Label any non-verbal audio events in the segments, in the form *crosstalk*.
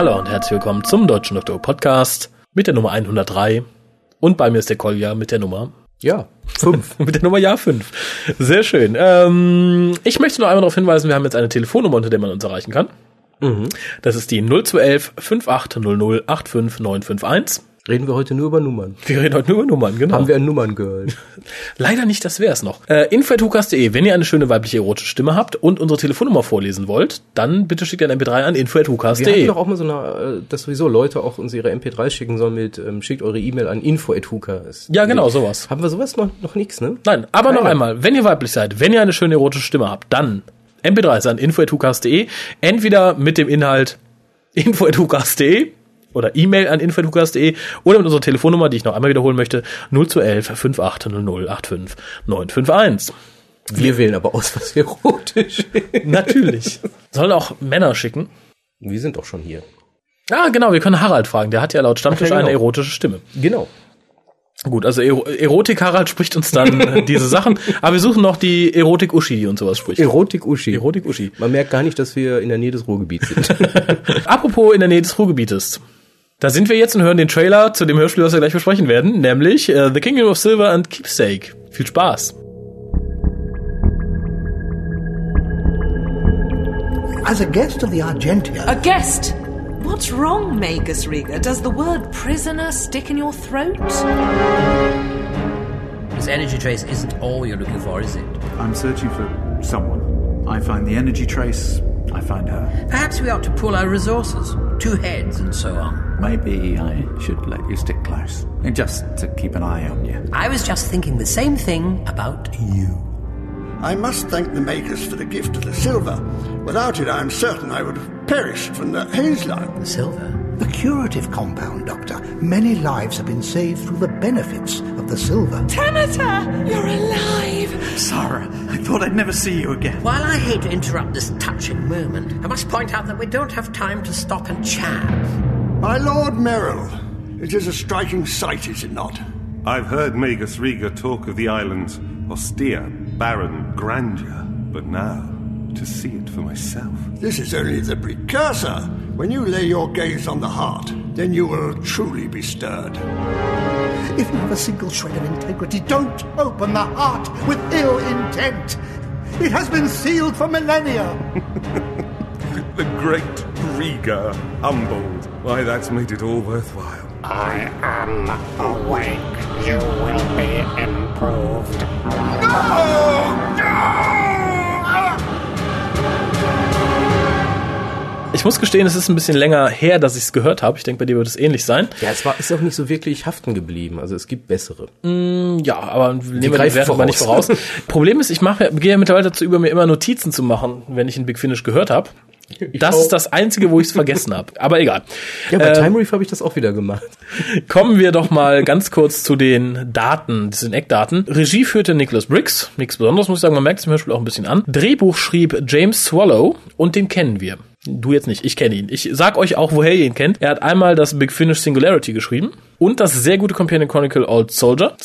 Hallo und herzlich willkommen zum Deutschen Doktor Podcast mit der Nummer 103. Und bei mir ist der Kolja mit der Nummer Ja, fünf. *laughs* mit der Nummer Jahr 5. Sehr schön. Ähm, ich möchte noch einmal darauf hinweisen, wir haben jetzt eine Telefonnummer, unter der man uns erreichen kann. Das ist die 0211 5800 85951. Reden wir heute nur über Nummern. Wir reden heute nur über Nummern, genau. Haben wir ein Nummern-Girl? *laughs* Leider nicht, das wär's noch. Äh, info.hukas.de, wenn ihr eine schöne weibliche erotische Stimme habt und unsere Telefonnummer vorlesen wollt, dann bitte schickt ein MP3 an Wir hatten info.hukas.de. doch auch mal so eine, äh, dass sowieso Leute auch uns ihre MP3 schicken sollen mit, ähm, schickt eure E-Mail an info.huka. Ja, genau, sowas. Haben wir sowas noch, noch nichts, ne? Nein, aber noch Keine. einmal, wenn ihr weiblich seid, wenn ihr eine schöne erotische Stimme habt, dann MP3 an info.hukas.de, entweder mit dem Inhalt *laughs* info.hukas.de oder E-Mail an info.hukas.de oder mit unserer Telefonnummer, die ich noch einmal wiederholen möchte, 0211 5800 85 951. Wir wählen aber aus, was erotisch ist. Natürlich. Sollen auch Männer schicken. Wir sind doch schon hier. Ah, genau, wir können Harald fragen. Der hat ja laut Stammtisch ja, genau. eine erotische Stimme. Genau. Gut, also Ero Erotik Harald spricht uns dann äh, *laughs* diese Sachen. Aber wir suchen noch die Erotik Uschi, die uns sowas spricht. Erotik-Uschi. Erotik Uschi. Man merkt gar nicht, dass wir in der Nähe des Ruhrgebiets sind. *laughs* Apropos in der Nähe des Ruhrgebietes. Da sind wir jetzt und hören den Trailer zu dem Hörspiel, was wir gleich besprechen werden, nämlich äh, The Kingdom of Silver and Keepsake. Viel Spaß. As a guest of the Argentia, A guest? What's wrong, Magus Riga? Does the word prisoner stick in your throat? This energy trace isn't all you're looking for, is it? I'm searching for someone. I find the energy trace, I find her. Perhaps we ought to pool our resources. Two heads and so on. Maybe I should let you stick close. Just to keep an eye on you. I was just thinking the same thing about you. I must thank the makers for the gift of the silver. Without it, I am certain I would have perished from the haze line. The silver? The curative compound, Doctor. Many lives have been saved through the benefits of the silver. Tanata! You're alive! Sarah, I thought I'd never see you again. While I hate to interrupt this touching moment, I must point out that we don't have time to stop and chat. My Lord Merrill, it is a striking sight, is it not? I've heard Magus Riga talk of the island's austere, barren grandeur, but now, to see it for myself. This is only the precursor. When you lay your gaze on the heart, then you will truly be stirred. If you have a single shred of integrity, don't open the heart with ill intent. It has been sealed for millennia. *laughs* The great Riga, humbled. Why, that's made it all worthwhile. I am awake. You will be improved. Ich muss gestehen, es ist ein bisschen länger her, dass ich es gehört habe. Ich denke, bei dir wird es ähnlich sein. ja, es war, ist auch nicht so wirklich haften geblieben. Also es gibt bessere. Ja, aber nehmen wir die Wertung mal nicht voraus. *laughs* Problem ist, ich mache, gehe ja mittlerweile dazu über, mir immer Notizen zu machen, wenn ich einen Big Finish gehört habe. Das auch. ist das Einzige, wo ich es vergessen habe. Aber egal. Ja, bei Ähm, Time Reef habe ich das auch wieder gemacht. *laughs* Kommen wir doch mal ganz kurz zu den Daten, diesen Eckdaten. Regie führte Nicholas Briggs, nichts Besonderes muss ich sagen, man merkt es im Hörspiel auch ein bisschen an. Drehbuch schrieb James Swallow und den kennen wir. Du jetzt nicht, ich kenne ihn. Ich sag euch auch, woher ihr ihn kennt. Er hat einmal das Big Finish Singularity geschrieben und das sehr gute Companion Chronicle Old Soldier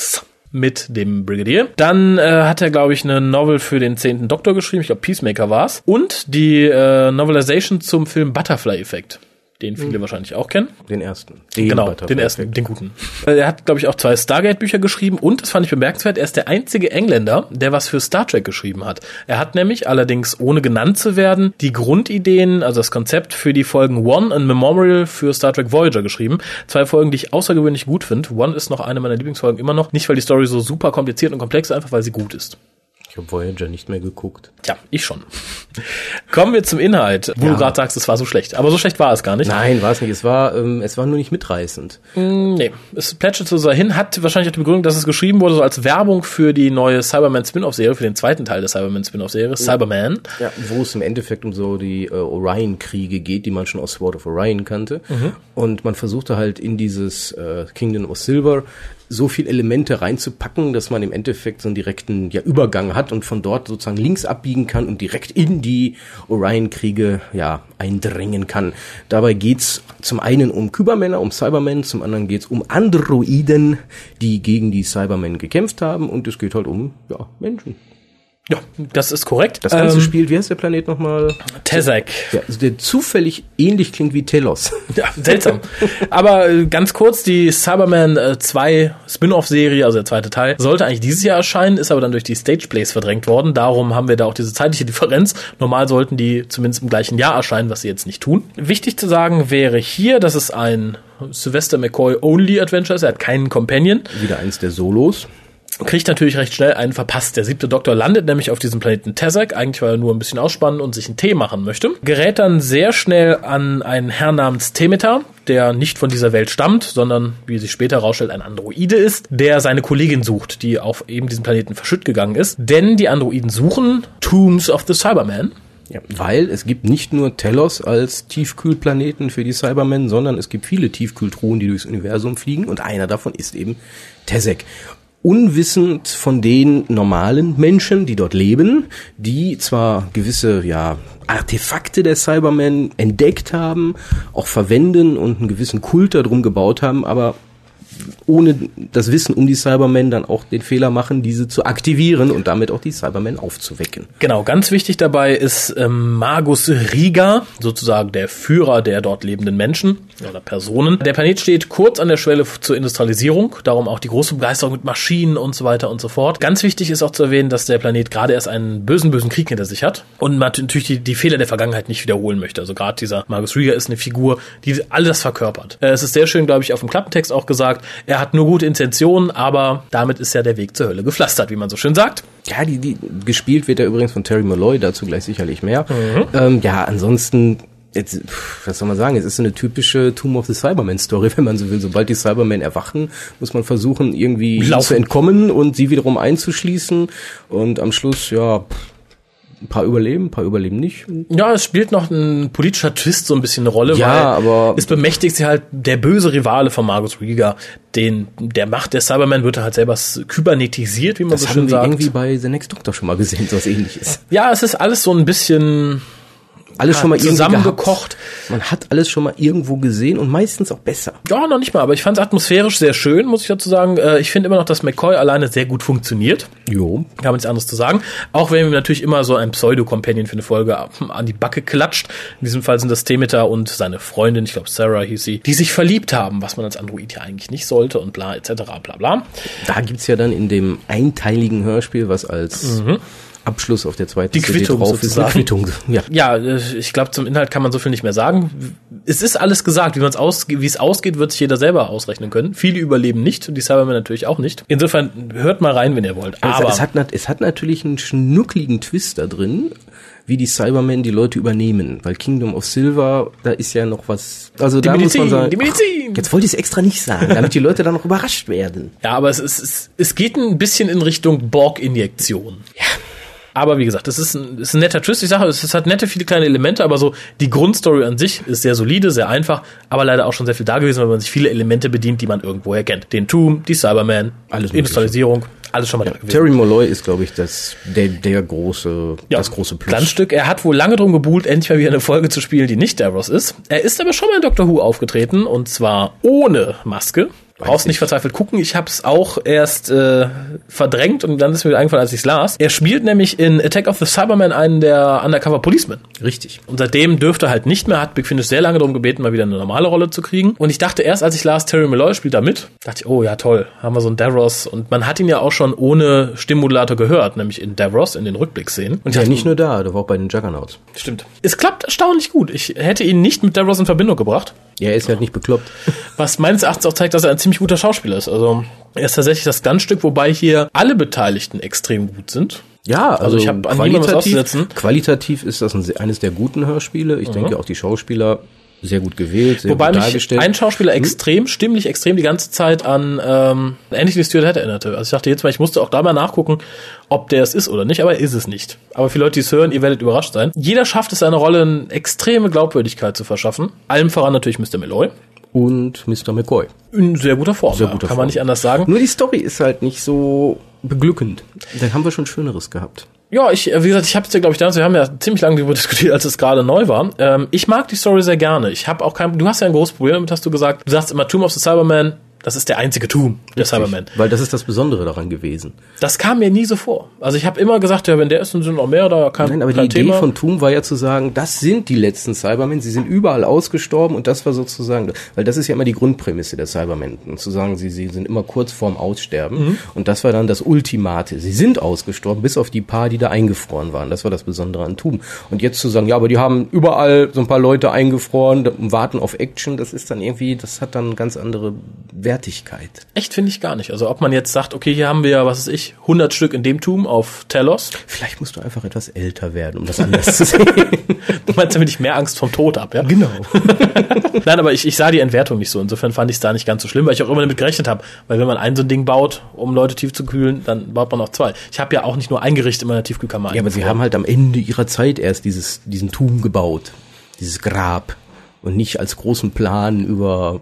mit dem Brigadier. Dann äh, hat er, glaube ich, eine Novel für den zehnten Doktor geschrieben. Ich glaube, Peacemaker war's. Und die äh, Novelization zum Film Butterfly Effekt, den viele wahrscheinlich auch kennen. Den ersten. Den Genau, Butterfly den ersten, Effect. den guten. Äh, Er hat, glaube ich, auch zwei Stargate-Bücher geschrieben und, das fand ich bemerkenswert, er ist der einzige Engländer, der was für Star Trek geschrieben hat. Er hat nämlich, allerdings ohne genannt zu werden, die Grundideen, also das Konzept für die Folgen One und Memorial für Star Trek Voyager geschrieben. Zwei Folgen, die ich außergewöhnlich gut finde. One ist noch eine meiner Lieblingsfolgen immer noch. Nicht, weil die Story so super kompliziert und komplex ist, einfach weil sie gut ist. Ich habe Voyager nicht mehr geguckt. Tja, ich schon. *laughs* Kommen wir zum Inhalt, wo du gerade sagst, es war so schlecht. Aber so schlecht war es gar nicht. Nein, war es nicht. Es war, ähm, es war nur nicht mitreißend. Nee, es plätschert so dahin, hat wahrscheinlich auch die Begründung, dass es geschrieben wurde so als Werbung für die neue Cyberman Spin-off-Serie, für den zweiten Teil der Cyberman Spin-off-Serie, Cyberman. Ja, wo es im Endeffekt um so die äh, Orion-Kriege geht, die man schon aus Sword of Orion kannte. Und man versuchte halt in dieses äh, Kingdom of Silver so viel Elemente reinzupacken, dass man im Endeffekt so einen direkten ja, Übergang hat und von dort sozusagen links abbiegen kann und direkt in die Orion-Kriege ja, eindringen kann. Dabei geht's zum einen um Kybermänner, um Cybermen, zum anderen geht's um Androiden, die gegen die Cybermen gekämpft haben und es geht halt um ja, Menschen. Ja, das ist korrekt. Das ganze Ähm, Spiel, wie heißt der Planet nochmal? Tezek. Ja, also der zufällig ähnlich klingt wie Telos. *laughs* Ja, seltsam. Aber äh, ganz kurz, die Cyberman äh, 2 Spin-off-Serie, also der zweite Teil, sollte eigentlich dieses Jahr erscheinen, ist aber dann durch die Stage-Plays verdrängt worden. Darum haben wir da auch diese zeitliche Differenz. Normal sollten die zumindest im gleichen Jahr erscheinen, was sie jetzt nicht tun. Wichtig zu sagen wäre hier, dass es ein Sylvester McCoy Only Adventure ist. Er hat keinen Companion. Wieder eins der Solos. Kriegt natürlich recht schnell einen verpasst. Der siebte Doktor landet nämlich auf diesem Planeten Tezek, eigentlich weil er nur ein bisschen ausspannen und sich einen Tee machen möchte. Gerät dann sehr schnell an einen Herrn namens Temeter, der nicht von dieser Welt stammt, sondern, wie sich später herausstellt, ein Androide ist, der seine Kollegin sucht, die auf eben diesem Planeten verschütt gegangen ist. Denn die Androiden suchen Tombs of the Cyberman. Ja, weil es gibt nicht nur Telos als Tiefkühlplaneten für die Cybermen, sondern es gibt viele Tiefkühltruhen, die durchs Universum fliegen und einer davon ist eben Tezek. Unwissend von den normalen Menschen, die dort leben, die zwar gewisse, ja, Artefakte der Cybermen entdeckt haben, auch verwenden und einen gewissen Kult darum gebaut haben, aber ohne das Wissen um die Cybermen dann auch den Fehler machen, diese zu aktivieren und damit auch die Cybermen aufzuwecken. Genau, ganz wichtig dabei ist ähm, Magus Riga, sozusagen der Führer der dort lebenden Menschen oder Personen. Der Planet steht kurz an der Schwelle zur Industrialisierung, darum auch die große Begeisterung mit Maschinen und so weiter und so fort. Ganz wichtig ist auch zu erwähnen, dass der Planet gerade erst einen bösen, bösen Krieg hinter sich hat und man natürlich die, die Fehler der Vergangenheit nicht wiederholen möchte. Also gerade dieser Magus Riga ist eine Figur, die alles verkörpert. Äh, es ist sehr schön, glaube ich, auf dem Klappentext auch gesagt, er hat nur gute Intentionen, aber damit ist ja der Weg zur Hölle gepflastert, wie man so schön sagt. Ja, die, die gespielt wird ja übrigens von Terry Malloy, dazu gleich sicherlich mehr. Ähm, ja, ansonsten, jetzt, was soll man sagen, es ist so eine typische Tomb of the Cyberman Story, *laughs* wenn man so will. Sobald die Cybermen erwachen, muss man versuchen, irgendwie Laufen. zu entkommen und sie wiederum einzuschließen. Und am Schluss, ja, pff, ein paar überleben, ein paar überleben nicht. Ja, es spielt noch ein politischer Twist so ein bisschen eine Rolle, Ja, weil aber- es bemächtigt sich halt der böse Rivale von Margus Rieger, den der Macht der Cyberman wird halt selber kybernetisiert, wie man Das so haben schön wir sagt. irgendwie bei The Next Doctor schon mal gesehen, so was ähnliches. Ja, es ist alles so ein bisschen Alles schon mal zusammengekocht. Man hat alles schon mal irgendwo gesehen und meistens auch besser. Ja, noch nicht mal, aber ich fand es atmosphärisch sehr schön, muss ich dazu sagen. Äh, Ich finde immer noch, dass McCoy alleine sehr gut funktioniert. Jo. Kann man nichts anderes zu sagen. Auch wenn ihm natürlich immer so ein Pseudo-Companion für eine Folge an die Backe klatscht. In diesem Fall sind das Demeter und seine Freundin, ich glaube Sarah hieß sie, die sich verliebt haben, was man als Android ja eigentlich nicht sollte und bla etc. bla bla. Da gibt's ja dann in dem einteiligen Hörspiel, was als Abschluss auf der zweiten Die Quittung drauf ist, sozusagen. Quittung. Ja. Ja, äh, ich glaube, zum Inhalt kann man so viel nicht mehr sagen. Es ist alles gesagt. Wie man es aus, wie es ausgeht, wird sich jeder selber ausrechnen können. Viele überleben nicht und die Cybermen natürlich auch nicht. Insofern hört mal rein, wenn ihr wollt. Es, Aber es, hat, nat- es hat natürlich einen schnuckligen Twist da drin, wie die Cybermen die Leute übernehmen. Weil Kingdom of Silver, da ist ja noch was. Also Die da muss man Medizin, sagen. die Medizin. Ach, jetzt wollte ich es extra nicht sagen, damit die Leute dann noch überrascht werden. Ja, aber es, ist, es, es geht ein bisschen in Richtung Borg-Injektion. Ja. Aber wie gesagt, es ist ein, ist ein netter Twist. Ich sage, es, hat nette, viele kleine Elemente, aber so die Grundstory an sich ist sehr solide, sehr einfach, aber leider auch schon sehr viel da gewesen, weil man sich viele Elemente bedient, die man irgendwoher kennt. Den Tomb, die Cyberman, Alles Industrialisierung, alles schon mal da gewesen. Terry Molloy ist, glaube ich, das, der, der große, das große Plus. Glanzstück. Er hat wohl lange drum gebuhlt, endlich mal wieder eine Folge zu spielen, die nicht Davros ist. Er ist aber schon mal in Doctor Who aufgetreten und zwar ohne Maske. Brauchst nicht verzweifelt gucken. Ich habe es auch erst äh, verdrängt und dann ist mir wieder eingefallen, als ich es las. Er spielt nämlich in Attack of the Cybermen einen der Undercover Policemen. Richtig. Und seitdem dürfte er halt nicht mehr, hat Big Finish sehr lange darum gebeten, mal wieder eine normale Rolle zu kriegen. Und ich dachte erst, als ich las, Terry Malloy spielt da mit, dachte ich, oh ja toll, haben wir so einen Davros. Und man hat ihn ja auch schon ohne Stimmmodulator gehört, nämlich in Davros, in den Rückblicksszenen. Und Ja, dachte, nicht nur da, der war auch bei den Juggernauts. Stimmt. Es klappt erstaunlich gut. Ich hätte ihn nicht mit Davros in Verbindung gebracht. Ja, er ist halt nicht bekloppt. Was meines Erachtens auch zeigt, dass er ein ziemlich guter Schauspieler ist. Also er ist tatsächlich das Glanzstück, wobei hier alle Beteiligten extrem gut sind. Ja, also, Also ich hab an auszusetzen. qualitativ ist das ein, eines der guten Hörspiele. Ich denke auch die Schauspieler sehr gut gewählt, sehr Wobei gut mich dargestellt. ein Schauspieler extrem, stimmlich extrem die ganze Zeit an ähm, Anthony Stewart Head erinnerte. Also ich dachte jetzt mal, ich musste auch da mal nachgucken, ob der es ist oder nicht, aber er ist es nicht. Aber für Leute, die es hören, ihr werdet überrascht sein. Jeder schafft es, seiner Rolle eine extreme Glaubwürdigkeit zu verschaffen. Allem voran natürlich Mr. Malloy. Und Mr. McCoy. In sehr guter Form, Sehr guter kann Form. man nicht anders sagen. Nur die Story ist halt nicht so beglückend. Dann haben wir schon Schöneres gehabt. Ja, ich, äh, wie gesagt, ich habe es ja, glaube ich, damals, wir haben ja ziemlich lange darüber *laughs* diskutiert, als es gerade neu war. Ähm, ich mag die Story sehr gerne. Ich habe auch kein, du hast ja ein großes Problem damit, hast du gesagt. Du sagst immer Tomb of the Cyberman, Das ist der einzige Tomb, der Cyberman. Weil das ist das Besondere daran gewesen. Das kam mir nie so vor. Also ich habe immer gesagt, ja, wenn der ist, dann sind noch mehr da, kein, Nein, aber die kein Idee Thema. von Toom war ja zu sagen, das sind die letzten Cybermen, sie sind überall ausgestorben und das war sozusagen, weil das ist ja immer die Grundprämisse der Cybermen, und zu sagen, sie, sie sind immer kurz vorm Aussterben Mhm. und das war dann das Ultimate. Sie sind ausgestorben, bis auf die paar, die da eingefroren waren. Das war das Besondere an Toom. Und jetzt zu sagen, ja, aber die haben überall so ein paar Leute eingefroren, und warten auf Action, das ist dann irgendwie, das hat dann ganz andere Wertigkeit. Echt finde ich gar nicht. Also ob man jetzt sagt, okay, hier haben wir ja, was weiß ich, 100 Stück in dem Tomb auf Telos. Vielleicht musst du einfach etwas älter werden, um das anders zu sehen. *laughs* Du meinst, damit ich mehr Angst vom Tod habe, ja? genau. *laughs* Nein, aber ich, ich sah die Entwertung nicht so. Insofern fand ich es da nicht ganz so schlimm, weil ich auch immer damit gerechnet habe. Weil wenn man ein so ein Ding baut, um Leute tief zu kühlen, dann baut man auch zwei. Ich habe ja auch nicht nur ein Gericht in meiner Tiefkühlkammer. Ja, aber sie haben halt am Ende ihrer Zeit erst dieses, diesen Turm gebaut. Dieses Grab. Und nicht als großen Plan über,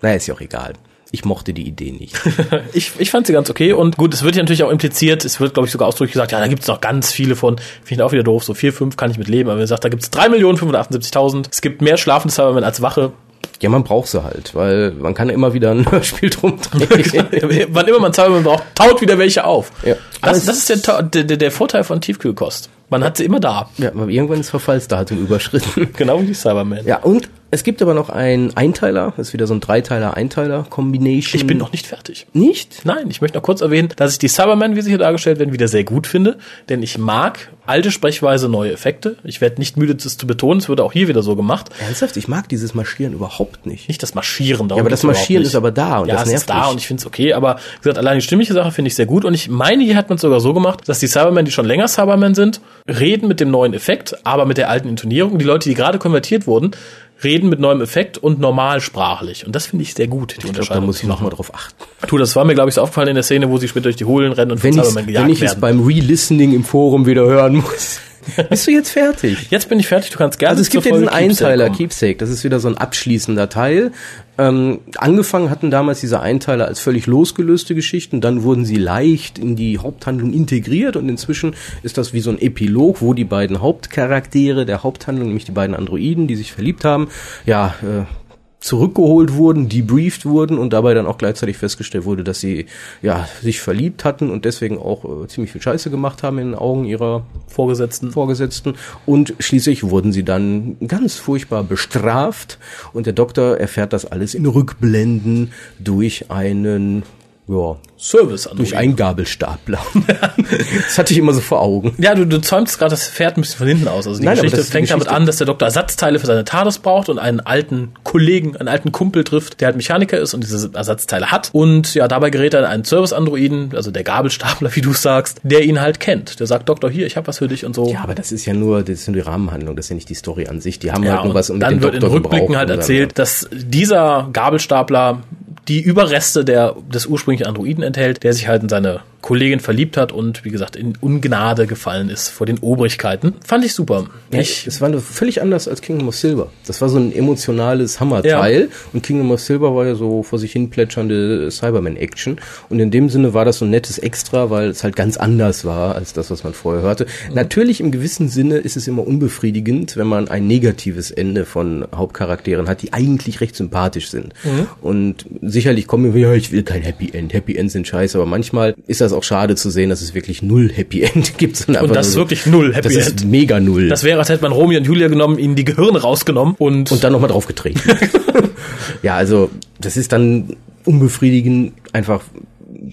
naja, ist ja auch egal. Ich mochte die Idee nicht. *laughs* Ich, ich fand sie ganz okay und gut, es wird ja natürlich auch impliziert, es wird, glaube ich, sogar ausdrücklich gesagt, ja, da gibt's noch ganz viele von, finde ich auch wieder doof, so vier, fünf kann ich mit leben, aber wenn ihr sagt, da gibt's drei Millionen 578.000, es gibt mehr schlafende Cybermen als Wache, ja, man braucht sie halt, weil man kann immer wieder ein *laughs* Hörspiel drum drehen. *laughs* wann immer man Cybermen braucht, taut wieder welche auf. Ja. Das, das ist der, der, der Vorteil von Tiefkühlkost. Man hat sie immer da. ja, aber irgendwann ist Verfallsdatum überschritten. Genau wie die Cybermen. Ja, und es gibt aber noch einen Einteiler, das ist wieder so ein Dreiteiler-Einteiler-Combination. Ich bin noch nicht fertig. nicht? Nein, ich möchte noch kurz erwähnen, dass ich die Cybermen, wie sie hier dargestellt werden, wieder sehr gut finde, denn ich mag alte Sprechweise, neue Effekte. Ich werde nicht müde, das zu betonen, es wurde auch hier wieder so gemacht. Ernsthaft, ich mag dieses Marschieren überhaupt nicht. Nicht das Marschieren. darum Ja, aber das Marschieren ist aber da und ja, das es nervt ist da mich. und ich finde es okay, aber wie gesagt, allein die stimmliche Sache finde ich sehr gut und ich meine, hier hat man es sogar so gemacht, dass die Cybermen, die schon länger Cybermen sind, reden mit dem neuen Effekt, aber mit der alten Intonierung. Die Leute, die gerade konvertiert wurden, reden mit neuem Effekt und normalsprachlich. Und das finde ich sehr gut, die Ich glaube, da Unterscheidung. muss ich nochmal drauf achten. Tu, das war mir, glaube ich, so aufgefallen in der Szene, wo sie später durch die Hohlen rennen und Wenn, von Cybermen wenn gejagt ich es werden. beim Re-Listening im Forum wieder hören muss. *laughs* Bist du jetzt fertig? Jetzt bin ich fertig, du kannst gerne Also es gibt ja diesen Folge Keepsake Einteiler, kommen. Keepsake, das ist wieder so ein abschließender Teil. Ähm, angefangen hatten damals diese Einteiler als völlig losgelöste Geschichten, dann wurden sie leicht in die Haupthandlung integriert und inzwischen ist das wie so ein Epilog, wo die beiden Hauptcharaktere der Haupthandlung, nämlich die beiden Androiden, die sich verliebt haben, ja, äh, zurückgeholt wurden, debrieft wurden und dabei dann auch gleichzeitig festgestellt wurde, dass sie ja sich verliebt hatten und deswegen auch äh, ziemlich viel Scheiße gemacht haben in den Augen ihrer Vorgesetzten. Vorgesetzten und schließlich wurden sie dann ganz furchtbar bestraft und der Doktor erfährt das alles in Rückblenden durch einen ja, Service durch einen Gabelstapler. *laughs* das hatte ich immer so vor Augen. Ja, du, du zäumst gerade das Pferd ein bisschen von hinten aus. Also die Nein, Geschichte ist die fängt damit Geschichte. an, dass der Doktor Ersatzteile für seine TARDIS braucht und einen alten Kollegen, einen alten Kumpel trifft, der halt Mechaniker ist und diese Ersatzteile hat. Und ja, dabei gerät er in einen Service-Androiden, also der Gabelstapler, *laughs* wie du sagst, der ihn halt kennt. Der sagt, Doktor, hier, ich habe was für dich und so. Ja, aber das ist ja nur, das ist nur die Rahmenhandlung, das ist ja nicht die Story an sich. Die haben Ja, halt nur und was um dann wird in Rückblicken halt erzählt, dass dieser Gabelstapler die Überreste der, des ursprünglichen Androiden enthält, der sich halt in seine Kollegin verliebt hat und wie gesagt in Ungnade gefallen ist vor den Obrigkeiten. Fand ich super. Ja, Ich, es war völlig anders als Kingdom of Silver. Das war so ein emotionales Hammerteil und Kingdom of Silver war ja so vor sich hin plätschernde Cyberman-Action und in dem Sinne war das so ein nettes Extra, weil es halt ganz anders war als das, was man vorher hörte. Natürlich im gewissen Sinne ist es immer unbefriedigend, wenn man ein negatives Ende von Hauptcharakteren hat, die eigentlich recht sympathisch sind. Und sicherlich kommen wir, ja, ich will kein Happy End. Happy Ends sind scheiße, aber manchmal ist das auch schade zu sehen, dass es wirklich null Happy End *laughs* gibt. Und das ist so- wirklich null Happy das End. ist mega null. Das wäre, als hätte man Romeo und Julia genommen, ihnen die Gehirne rausgenommen und, und dann nochmal draufgetreten. *laughs* ja, also das ist dann unbefriedigend einfach,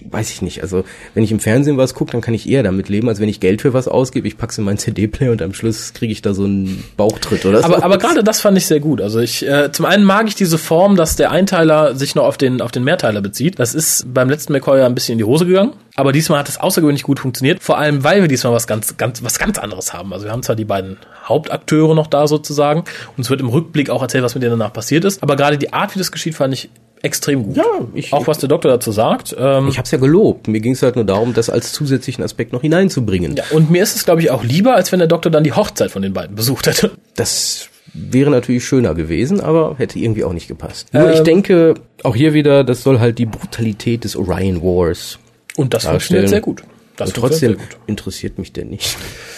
weiß ich nicht. Also wenn ich im Fernsehen was gucke, dann kann ich eher damit leben, als wenn ich Geld für was ausgebe. Ich pack's in meinen *laughs* CD-Player und am Schluss kriege ich da so einen Bauchtritt oder so. aber, aber gerade das fand ich sehr gut. Also ich, äh, zum einen mag ich diese Form, dass der Einteiler sich noch auf den, auf den Mehrteiler bezieht. Das ist beim letzten McCoy ja ein bisschen in die Hose gegangen. Aber diesmal hat es außergewöhnlich gut funktioniert. Vor allem, weil wir diesmal was ganz, ganz, was ganz anderes haben. Also wir haben zwar die beiden Hauptakteure noch da sozusagen. Und es wird im Rückblick auch erzählt, was mit denen danach passiert ist. Aber gerade die Art, wie das geschieht, fand ich extrem gut. Ja, ich- auch was der Doktor dazu sagt. Ähm, ich habe es ja gelobt. Mir ging es halt nur darum, das als zusätzlichen Aspekt noch hineinzubringen. ja, und mir ist es, glaube ich, auch lieber, als wenn der Doktor dann die Hochzeit von den beiden besucht hätte. Das wäre natürlich schöner gewesen, aber hätte irgendwie auch nicht gepasst. Nur ich Ähm, denke, auch hier wieder, das soll halt die Brutalität des Orion Wars Und das darstellen. funktioniert sehr gut. Das Und trotzdem gut. interessiert mich der nicht. *laughs*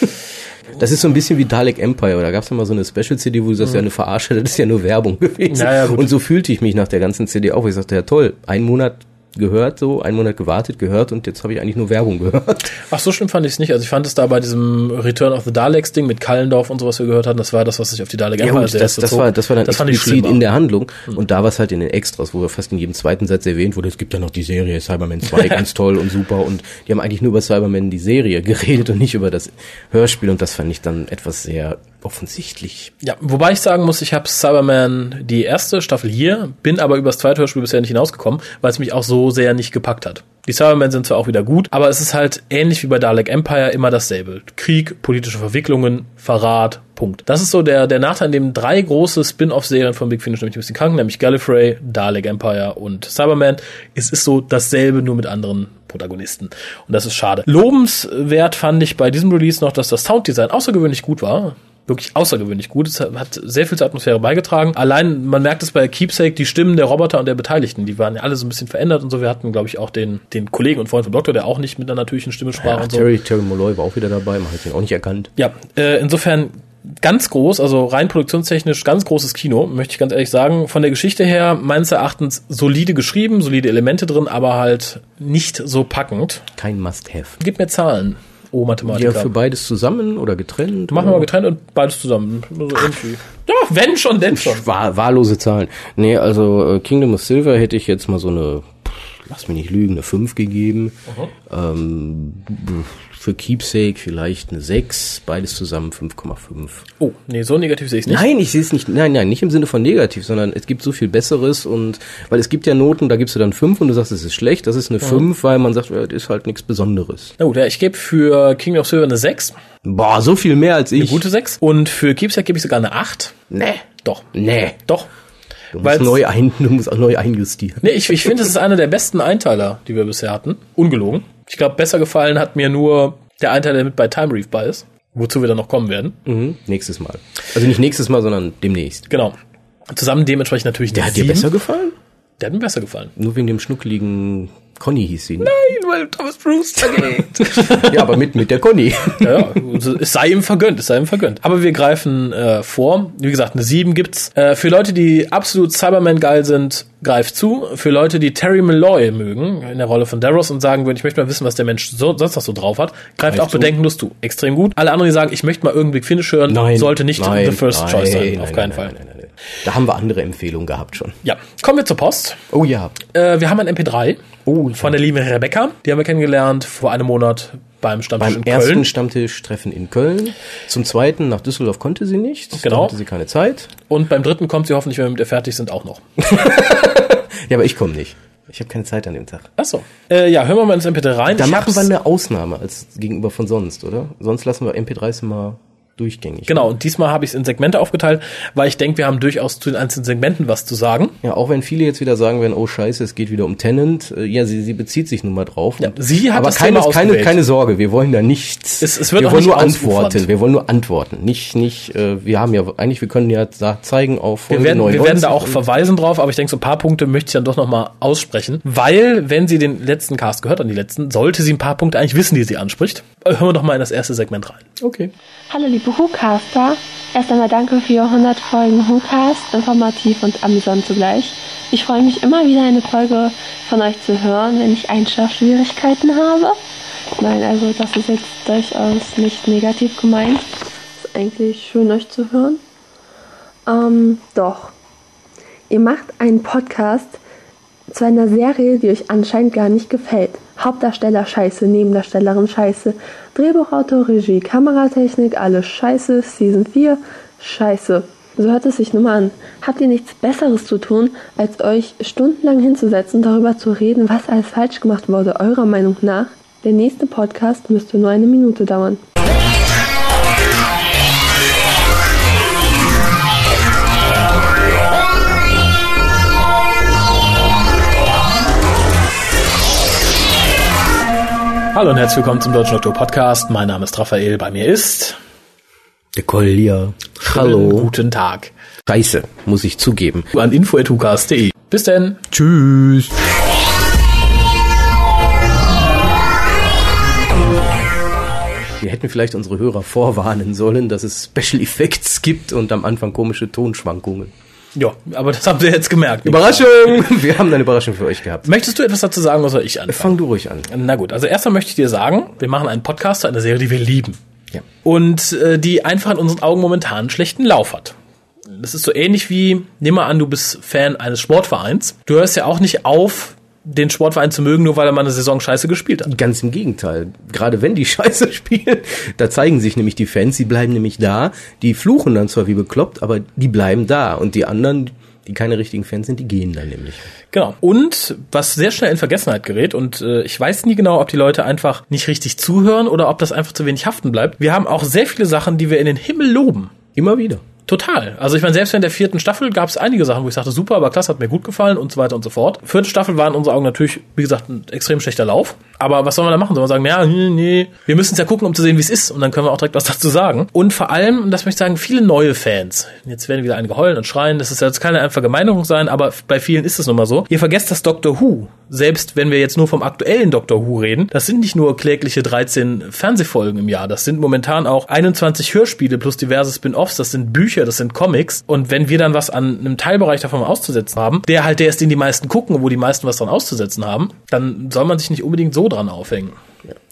Das ist so ein bisschen wie Dalek Empire. Da gab es ja mal so eine Special-CD, wo du sagst, ja, eine Verarsche, *laughs* das ist ja nur Werbung gewesen. Ja, ja, gut. Und so fühlte ich mich nach der ganzen CD auch. Ich sagte, ja toll, ein Monat gehört so, einen Monat gewartet, gehört und jetzt habe ich eigentlich nur Werbung gehört. Ach, so schlimm fand ich es nicht. Also ich fand es da bei diesem Return of the Daleks Ding mit Kallendorf und so, was wir gehört hatten, das war das, was sich auf die Dalek Ja, Empire gut, das, das, war, das war dann das fand ich explizit in der Handlung. Und da war es halt in den Extras, wo fast in jedem zweiten Satz erwähnt wurde, es gibt ja noch die Serie Cyberman 2, *laughs* ganz toll und super. Und die haben eigentlich nur über Cyberman die Serie geredet und nicht über das Hörspiel. Und das fand ich dann etwas sehr offensichtlich. Ja, wobei ich sagen muss, ich habe Cyberman die erste Staffel hier, bin aber übers zweite Hörspiel bisher nicht hinausgekommen, weil es mich auch so sehr nicht gepackt hat. Die Cybermen sind zwar auch wieder gut, aber es ist halt ähnlich wie bei Dalek Empire immer dasselbe. Krieg, politische Verwicklungen, Verrat, Punkt. Das ist so der, der Nachteil, in dem drei große Spin-off-Serien von Big Finish nämlich ein bisschen krank, nämlich Gallifrey, Dalek Empire und Cyberman. Es ist so dasselbe, nur mit anderen Protagonisten. Und das ist schade. Lobenswert fand ich bei diesem Release noch, dass das Sounddesign außergewöhnlich gut war wirklich außergewöhnlich gut. Es hat sehr viel zur Atmosphäre beigetragen. Allein, man merkt es bei Keepsake, die Stimmen der Roboter und der Beteiligten, die waren ja alle so ein bisschen verändert und so. Wir hatten, glaube ich, auch den, den Kollegen und Freund vom Doktor, der auch nicht mit einer natürlichen Stimme sprach Ja, und so. Terry, Terry Molloy war auch wieder dabei, man hat ihn auch nicht erkannt. Ja, äh, insofern ganz groß, also rein produktionstechnisch ganz großes Kino, möchte ich ganz ehrlich sagen. Von der Geschichte her meines Erachtens solide geschrieben, solide Elemente drin, aber halt nicht so packend. Kein Must-Have. Gib mir Zahlen, oh Mathematiker. Ja, für beides zusammen oder getrennt? Machen wir mal getrennt und beides zusammen. Also irgendwie. Ja, wenn schon, denn schon. Wahr, wahllose Zahlen. Nee, also äh, Kingdom of Silver hätte ich jetzt mal so eine, pff, lass mich nicht lügen, eine 5 gegeben. Ähm, für Keepsake vielleicht eine 6, beides zusammen 5,5. Oh, nee, so negativ sehe ich nicht. Nein, ich sehe es nicht, nein, nein, nicht im Sinne von negativ, sondern es gibt so viel Besseres und, weil es gibt ja Noten, da gibst du dann 5 und du sagst, es ist schlecht, das ist eine 5, weil man sagt, ja, das ist halt nichts Besonderes. Na gut, ja, ich gebe für King of Silver eine 6, Boah, so viel mehr als ich. eine gute 6. Und für Keepsake gebe ich sogar eine 8. Nee, Doch, nee. doch. Du Weil's- musst, neu ein, du musst auch neu einjustieren. Nee, ich, ich finde, es ist einer der besten Einteiler, die wir bisher hatten. Ungelogen. Ich glaube, besser gefallen hat mir nur der Einteiler, der mit bei Time Reef bei ist. Wozu wir dann noch kommen werden. Mhm, nächstes Mal. Also nicht nächstes Mal, sondern demnächst. Genau. Zusammen dementsprechend natürlich Der die hat dir besser gefallen? Der hat mir besser gefallen. Nur wegen dem schnuckeligen Conny hieß sie. ne? Nein, weil Thomas Brewster *laughs* geht. Ja, aber mit, mit der Conny. *laughs* Ja, also es sei ihm vergönnt, es sei ihm vergönnt. Aber wir greifen äh, vor. Wie gesagt, eine 7 gibt's. Äh, für Leute, die absolut Cyberman geil sind, greift zu. Für Leute, die Terry Malloy mögen, in der Rolle von Davros und sagen würden, ich möchte mal wissen, was der Mensch so, sonst noch so drauf hat, greift auch zu. bedenkenlos zu. Extrem gut. Alle anderen, die sagen, ich möchte mal irgendwie Finish hören, sollte nicht nein, the first nein, choice sein. nein, Auf nein, keinen nein, Fall. Da haben wir andere Empfehlungen gehabt schon. Ja, kommen wir zur Post. Oh ja. Äh, wir haben ein MP3 Oh, von der lieben Rebecca. Die haben wir kennengelernt vor einem Monat beim Stammtisch Beim in ersten Köln. Stammtischtreffen in Köln. Zum zweiten nach Düsseldorf konnte sie nicht. Genau. Da hatte sie keine Zeit. Und beim dritten kommt sie hoffentlich, wenn wir mit ihr fertig sind, auch noch. *laughs* Ja, aber ich komme nicht. Ich habe keine Zeit an dem Tag. Achso. Äh, ja, hören wir mal ins MP3 rein. Da Ich machen hab's- wir eine Ausnahme als gegenüber von sonst, oder? Sonst lassen wir MP3s immer durchgängig. Genau, und diesmal habe ich es in Segmente aufgeteilt, weil ich denke, wir haben durchaus zu den einzelnen Segmenten was zu sagen. Ja, auch wenn viele jetzt wieder sagen werden, oh scheiße, es geht wieder um Tenant. Äh, Ja, sie, sie bezieht sich nun mal drauf. Ja, sie hat Aber das keine, Thema keine, keine Sorge, wir wollen da nichts. Es- es wird wir wollen nicht nur antworten. Wir wollen nur antworten. Nicht, nicht, äh, wir haben ja, eigentlich, wir können ja da zeigen auf Wir Folge werden, wir 99 werden da auch verweisen drauf, aber ich denke, so ein paar Punkte möchte ich dann doch nochmal aussprechen, weil, wenn sie den letzten Cast gehört an die letzten, sollte sie ein paar Punkte eigentlich wissen, die sie anspricht. Äh, Hören wir doch mal in das erste Segment rein. Okay. Hallo liebe WhoCaster, erst einmal danke für 100 Folgen WhoCast, informativ und amüsant zugleich. Ich freue mich immer wieder eine Folge von euch zu hören, wenn ich Einschlafschwierigkeiten habe. Nein, also das ist jetzt durchaus nicht negativ gemeint. Ist eigentlich schön euch zu hören. Ähm, doch. Ihr macht einen Podcast zu einer Serie, die euch anscheinend gar nicht gefällt. Hauptdarsteller scheiße, Nebendarstellerin scheiße, Drehbuchautor, Regie, Kameratechnik, alles scheiße, Season 4 scheiße. So hört es sich nun mal an. Habt ihr nichts Besseres zu tun, als euch stundenlang hinzusetzen und darüber zu reden, was alles falsch gemacht wurde, eurer Meinung nach? Der nächste Podcast müsste nur eine Minute dauern. Hallo und herzlich willkommen zum Deutschen Doktor Podcast. Mein Name ist Raphael, bei mir ist... Der. Schönen Hallo. Guten Tag. Scheiße, muss ich zugeben. An info.hucast.de. Bis denn. Tschüss. Wir hätten vielleicht unsere Hörer vorwarnen sollen, dass es Special Effects gibt und am Anfang komische Tonschwankungen. Ja, aber das habt ihr jetzt gemerkt. Überraschung! *laughs* Wir haben eine Überraschung für euch gehabt. Möchtest du etwas dazu sagen oder soll ich anfangen? Fang du ruhig an. Na gut, also erstmal möchte ich dir sagen, wir machen einen Podcast zu einer Serie, die wir lieben. Ja. Und äh, die einfach in unseren Augen momentan einen schlechten Lauf hat. Das ist so ähnlich wie, nimm mal an, du bist Fan eines Sportvereins. Du hörst ja auch nicht auf, den Sportverein zu mögen, nur weil er mal eine Saison scheiße gespielt hat. Ganz im Gegenteil. Gerade wenn die *laughs* Scheiße spielen, da zeigen sich nämlich die Fans, die bleiben nämlich da. Die fluchen dann zwar wie bekloppt, aber die bleiben da. Und die anderen, die keine richtigen Fans sind, die gehen dann nämlich. Genau. Und was sehr schnell in Vergessenheit gerät, und äh, ich weiß nie genau, ob die Leute einfach nicht richtig zuhören oder ob das einfach zu wenig haften bleibt. Wir haben auch sehr viele Sachen, die wir in den Himmel loben. Immer wieder. Total. Also ich meine, selbst in der vierten Staffel gab es einige Sachen, wo ich sagte, super, aber klasse, hat mir gut gefallen und so weiter und so fort. Vierte Staffel war in unseren Augen natürlich, wie gesagt, ein extrem schlechter Lauf. Aber was soll man da machen? Soll man sagen, ja, nee, nee, wir müssen es ja gucken, um zu sehen, wie es ist. Und dann können wir auch direkt was dazu sagen. Und vor allem, und das möchte ich sagen, viele neue Fans. Jetzt werden wieder einige heulen und schreien. Das ist jetzt keine Vergemeinerung sein, aber bei vielen ist es nun mal so. Ihr vergesst das Doctor Who. Selbst wenn wir jetzt nur vom aktuellen Doctor Who reden, das sind nicht nur klägliche 13 Fernsehfolgen im Jahr. Das sind momentan auch 21 Hörspiele plus diverse Spin-offs. Das sind Bücher, das sind Comics. Und wenn wir dann was an einem Teilbereich davon auszusetzen haben, der halt der ist, den die meisten gucken, wo die meisten was dran auszusetzen haben, dann soll man sich nicht unbedingt so dran aufhängen.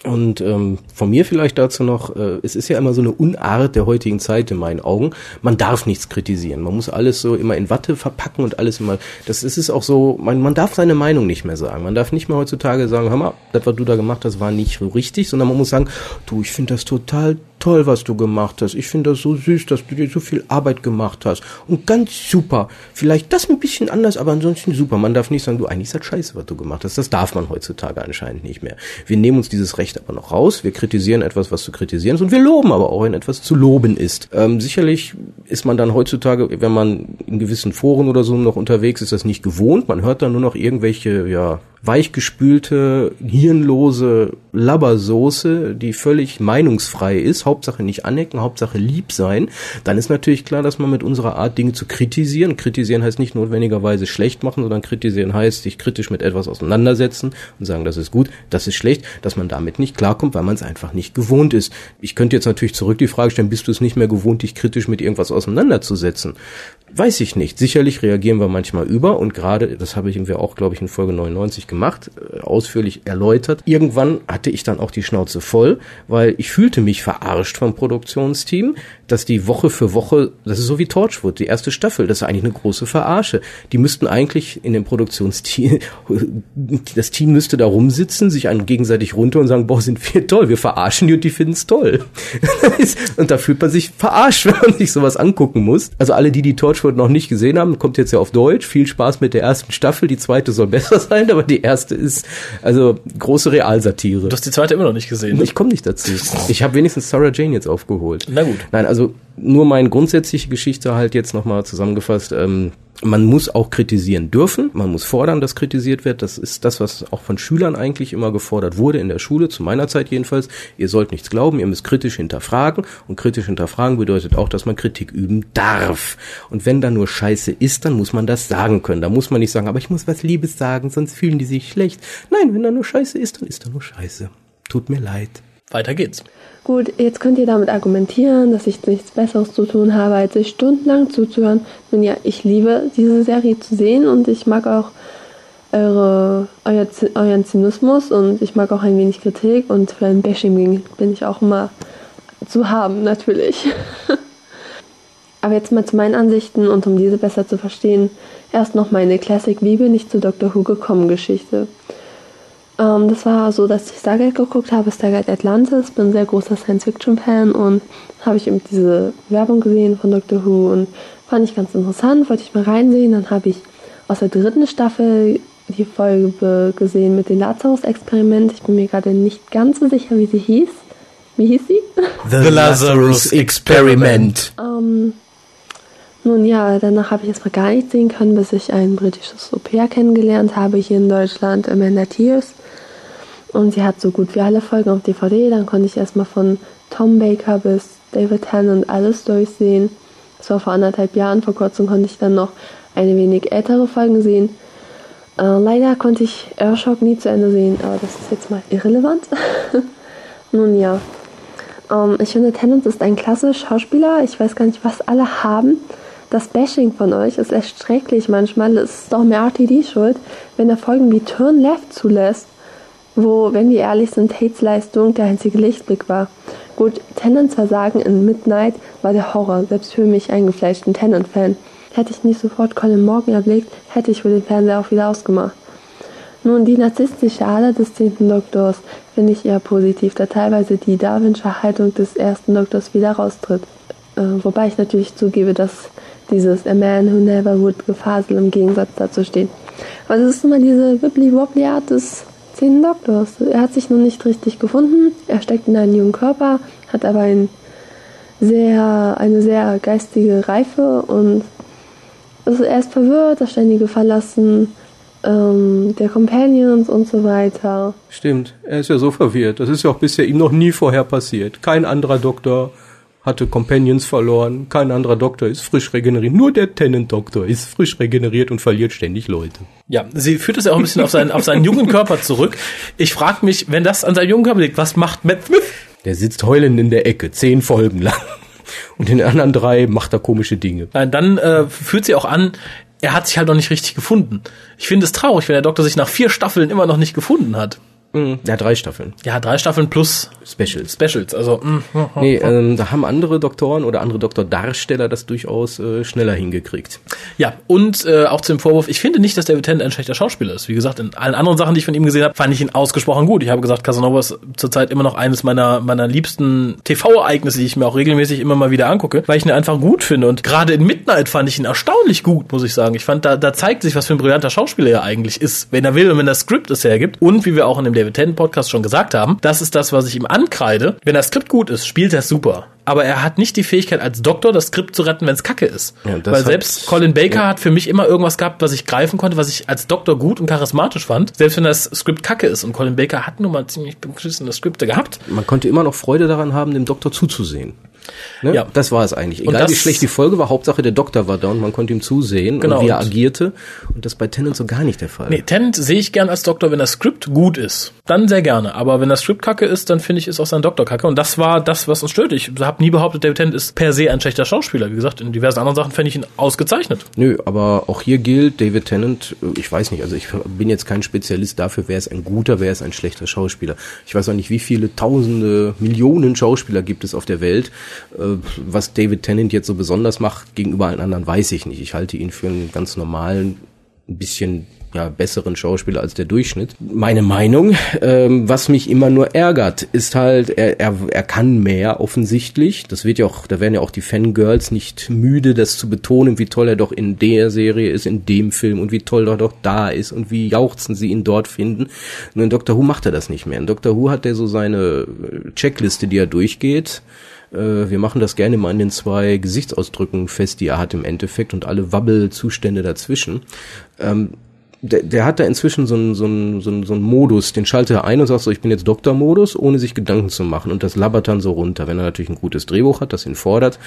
Und ähm, von mir vielleicht dazu noch, äh, es ist ja immer so eine Unart der heutigen Zeit in meinen Augen. Man darf nichts kritisieren. Man muss alles so immer in Watte verpacken und alles immer. Das ist es auch so, man, man darf seine Meinung nicht mehr sagen. Man darf nicht mehr heutzutage sagen, hör mal, das, was du da gemacht hast, war nicht richtig, sondern man muss sagen, du, ich finde das total toll, was du gemacht hast. Ich finde das so süß, dass du dir so viel Arbeit gemacht hast. Und ganz super. Vielleicht das ein bisschen anders, aber ansonsten super. Man darf nicht sagen, du, eigentlich ist das scheiße, was du gemacht hast. Das darf man heutzutage anscheinend nicht mehr. Wir nehmen uns dieses Recht aber noch raus. Wir kritisieren etwas, was zu kritisieren ist. Und wir loben aber auch, wenn etwas zu loben ist. Ähm, sicherlich ist man dann heutzutage, wenn man in gewissen Foren oder so noch unterwegs ist, das nicht gewohnt. Man hört dann nur noch irgendwelche, ja, weichgespülte, hirnlose Labbersoße, die völlig meinungsfrei ist, Hauptsache nicht anecken, Hauptsache lieb sein, dann ist natürlich klar, dass man mit unserer Art Dinge zu kritisieren, kritisieren heißt nicht notwendigerweise schlecht machen, sondern kritisieren heißt sich kritisch mit etwas auseinandersetzen und sagen, das ist gut, das ist schlecht, dass man damit nicht klarkommt, weil man es einfach nicht gewohnt ist. Ich könnte jetzt natürlich zurück die Frage stellen, bist du es nicht mehr gewohnt, dich kritisch mit irgendwas auseinanderzusetzen? Weiß ich nicht. Sicherlich reagieren wir manchmal über und gerade, das habe ich irgendwie auch, glaube ich, in Folge 99 gemacht, äh, ausführlich erläutert. Irgendwann hatte ich dann auch die Schnauze voll, weil ich fühlte mich verarscht vom Produktionsteam, dass die Woche für Woche, das ist so wie Torchwood, die erste Staffel, das ist eigentlich eine große Verarsche. Die müssten eigentlich in dem Produktionsteam, *laughs* das Team müsste da rumsitzen, sich einen gegenseitig runter und sagen, boah, sind wir toll, wir verarschen die und die finden es toll. *laughs* und da fühlt man sich verarscht, *laughs* wenn man sich sowas angucken muss. Also alle, die die Torchwood noch nicht gesehen haben, kommt jetzt ja auf Deutsch. Viel Spaß mit der ersten Staffel. Die zweite soll besser sein, aber die erste ist also große Realsatire. Du hast die zweite immer noch nicht gesehen. Ne? Ich komme nicht dazu. Ich habe wenigstens Sarah Jane jetzt aufgeholt. Na gut. Nein, also nur meine grundsätzliche Geschichte halt jetzt nochmal zusammengefasst. Ähm, man muss auch kritisieren dürfen, man muss fordern, dass kritisiert wird. Das ist das, was auch von Schülern eigentlich immer gefordert wurde in der Schule, zu meiner Zeit jedenfalls. Ihr sollt nichts glauben, ihr müsst kritisch hinterfragen. Und kritisch hinterfragen bedeutet auch, dass man Kritik üben darf. Und wenn da nur Scheiße ist, dann muss man das sagen können. Da muss man nicht sagen, aber ich muss was Liebes sagen, sonst fühlen die sich schlecht. Nein, wenn da nur Scheiße ist, dann ist da nur Scheiße. Tut mir leid. Weiter geht's. Gut, jetzt könnt ihr damit argumentieren, dass ich nichts Besseres zu tun habe, als sich stundenlang zuzuhören. Nun ja, ich liebe diese Serie zu sehen und ich mag auch eure, euer, euren Zynismus und ich mag auch ein wenig Kritik und für ein Bashing bin ich auch immer zu haben, natürlich. *laughs* Aber jetzt mal zu meinen Ansichten und um diese besser zu verstehen, erst noch meine Classic Wie bin ich zu Dr. Who gekommen Geschichte. Ähm, das war so, dass ich Stargate geguckt habe, Stargate Atlantis, bin ein sehr großer Science-Fiction-Fan und habe ich eben diese Werbung gesehen von Doctor Who und fand ich ganz interessant, wollte ich mal reinsehen. Dann habe ich aus der dritten Staffel die Folge gesehen mit dem Lazarus-Experiment. Ich bin mir gerade nicht ganz so sicher, wie sie hieß. Wie hieß sie? The, The Lazarus Experiment. Ähm, nun ja, danach habe ich erstmal gar nichts sehen können, bis ich ein britisches Au-pair kennengelernt habe hier in Deutschland, Amanda Tears. Und sie hat so gut wie alle Folgen auf DVD. Dann konnte ich erstmal von Tom Baker bis David Tennant alles durchsehen. Das war vor anderthalb Jahren. Vor kurzem konnte ich dann noch eine wenig ältere Folgen sehen. Äh, leider konnte ich Airshock nie zu Ende sehen, aber das ist jetzt mal irrelevant. *laughs* Nun ja. Ähm, ich finde, Tennant ist ein klasse Schauspieler. Ich weiß gar nicht, was alle haben. Das Bashing von euch ist erstrecklich manchmal. Es ist auch mehr RTD schuld, wenn er Folgen wie Turn Left zulässt, wo, wenn wir ehrlich sind, Hates Leistung der einzige Lichtblick war. Gut, Tennants Versagen in Midnight war der Horror, selbst für mich eingefleischten Tennant-Fan. Hätte ich nicht sofort Colin Morgan erblickt, hätte ich wohl den Fernseher auch wieder ausgemacht. Nun, die narzisstische Ader des zehnten Doktors finde ich eher positiv, da teilweise die Darwinsche Haltung des ersten Doktors wieder raustritt. Äh, wobei ich natürlich zugebe, dass dieses A Man Who Never Would Gefasel im Gegensatz dazu steht. Aber das ist immer diese wibbly-wobbly Art des zehnten Doktors. Er hat sich noch nicht richtig gefunden, er steckt in einen jungen Körper, hat aber ein sehr, eine sehr geistige Reife und also er ist verwirrt, das ständige Verlassen ähm, der Companions und so weiter. Stimmt, er ist ja so verwirrt. Das ist ja auch bisher ihm noch nie vorher passiert. Kein anderer Doktor hatte Companions verloren, kein anderer Doktor ist frisch regeneriert. Nur der Tennant-Doktor ist frisch regeneriert und verliert ständig Leute. Ja, sie führt es ja auch ein bisschen auf seinen, auf seinen jungen Körper zurück. Ich frage mich, wenn das an seinem jungen Körper liegt, was macht Matt Smith? Der sitzt heulend in der Ecke, zehn Folgen lang. Und in den anderen drei macht er komische Dinge. Nein, dann äh, führt sie auch an, er hat sich halt noch nicht richtig gefunden. Ich finde es traurig, wenn der Doktor sich nach vier Staffeln immer noch nicht gefunden hat. Mhm. Ja, drei Staffeln. Ja, drei Staffeln plus Specials. Specials. Also mm, nee, ähm, da haben andere Doktoren oder andere Doktordarsteller das durchaus äh, schneller hingekriegt. Ja, und äh, auch zum Vorwurf, ich finde nicht, dass David Tennant ein schlechter Schauspieler ist. Wie gesagt, in allen anderen Sachen, die ich von ihm gesehen habe, fand ich ihn ausgesprochen gut. Ich habe gesagt, Casanova ist zurzeit immer noch eines meiner meiner liebsten TV-Ereignisse, die ich mir auch regelmäßig immer mal wieder angucke, weil ich ihn einfach gut finde. Und gerade in Midnight fand ich ihn erstaunlich gut, muss ich sagen. Ich fand, da, da zeigt sich, was für ein brillanter Schauspieler er eigentlich ist, wenn er will und wenn das Skript es hergibt. Und wie wir auch in dem David Tennant Podcast schon gesagt haben, das ist das, was ich ihm ankreide. Wenn das Skript gut ist, spielt er super. Aber er hat nicht die Fähigkeit als Doktor, das Skript zu retten, wenn es kacke ist. Ja, Weil selbst Colin Baker ja. hat für mich immer irgendwas gehabt, was ich greifen konnte, was ich als Doktor gut und charismatisch fand. Selbst wenn das Skript kacke ist. Und Colin Baker hat nun mal ziemlich beschissene Skripte gehabt. Man konnte immer noch Freude daran haben, dem Doktor zuzusehen. Ne? Ja. Das war es eigentlich. Und Egal wie schlecht die Folge war, Hauptsache der Doktor war da und man konnte ihm zusehen Genau, und wie er und- agierte. Und das bei Tennant so gar nicht der Fall. Nee, Tennant sehe ich gern als Doktor, wenn das Skript gut ist. Dann sehr gerne. Aber wenn das Skript kacke ist, dann finde ich, ist auch sein Doktor kacke. Und das war das, was uns stört. Ich habe nie behauptet, David Tennant ist per se ein schlechter Schauspieler. Wie gesagt, in diversen anderen Sachen fände ich ihn ausgezeichnet. Nö, aber auch hier gilt, David Tennant, äh, ich weiß nicht, also ich bin jetzt kein Spezialist dafür, wer ist ein guter, wer ist ein schlechter Schauspieler. Ich weiß auch nicht, wie viele tausende, Millionen Schauspieler gibt es auf der Welt. Äh, Was David Tennant jetzt so besonders macht gegenüber allen anderen, weiß ich nicht. Ich halte ihn für einen ganz normalen, ein bisschen ja, besseren Schauspieler als der Durchschnitt. Meine Meinung, ähm, was mich immer nur ärgert, ist halt, er, er, er kann mehr offensichtlich. Das wird ja auch, da werden ja auch die Fangirls nicht müde, das zu betonen, wie toll er doch in der Serie ist, in dem Film und wie toll er doch da ist und wie jauchzen sie ihn dort finden. Nur in Doctor Who macht er das nicht mehr. In Doctor Who hat er so seine äh, Checkliste, die er durchgeht. Äh, Wir machen das gerne mal in den zwei Gesichtsausdrücken fest, die er hat im Endeffekt und alle Wabbelzustände dazwischen. Ähm, der, der hat da inzwischen so einen, so, einen, so, einen, so einen Modus, den schaltet er ein und sagt so, ich bin jetzt Doktor-Modus, ohne sich Gedanken zu machen. Und das labbert dann so runter. Wenn er natürlich ein gutes Drehbuch hat, das ihn fordert,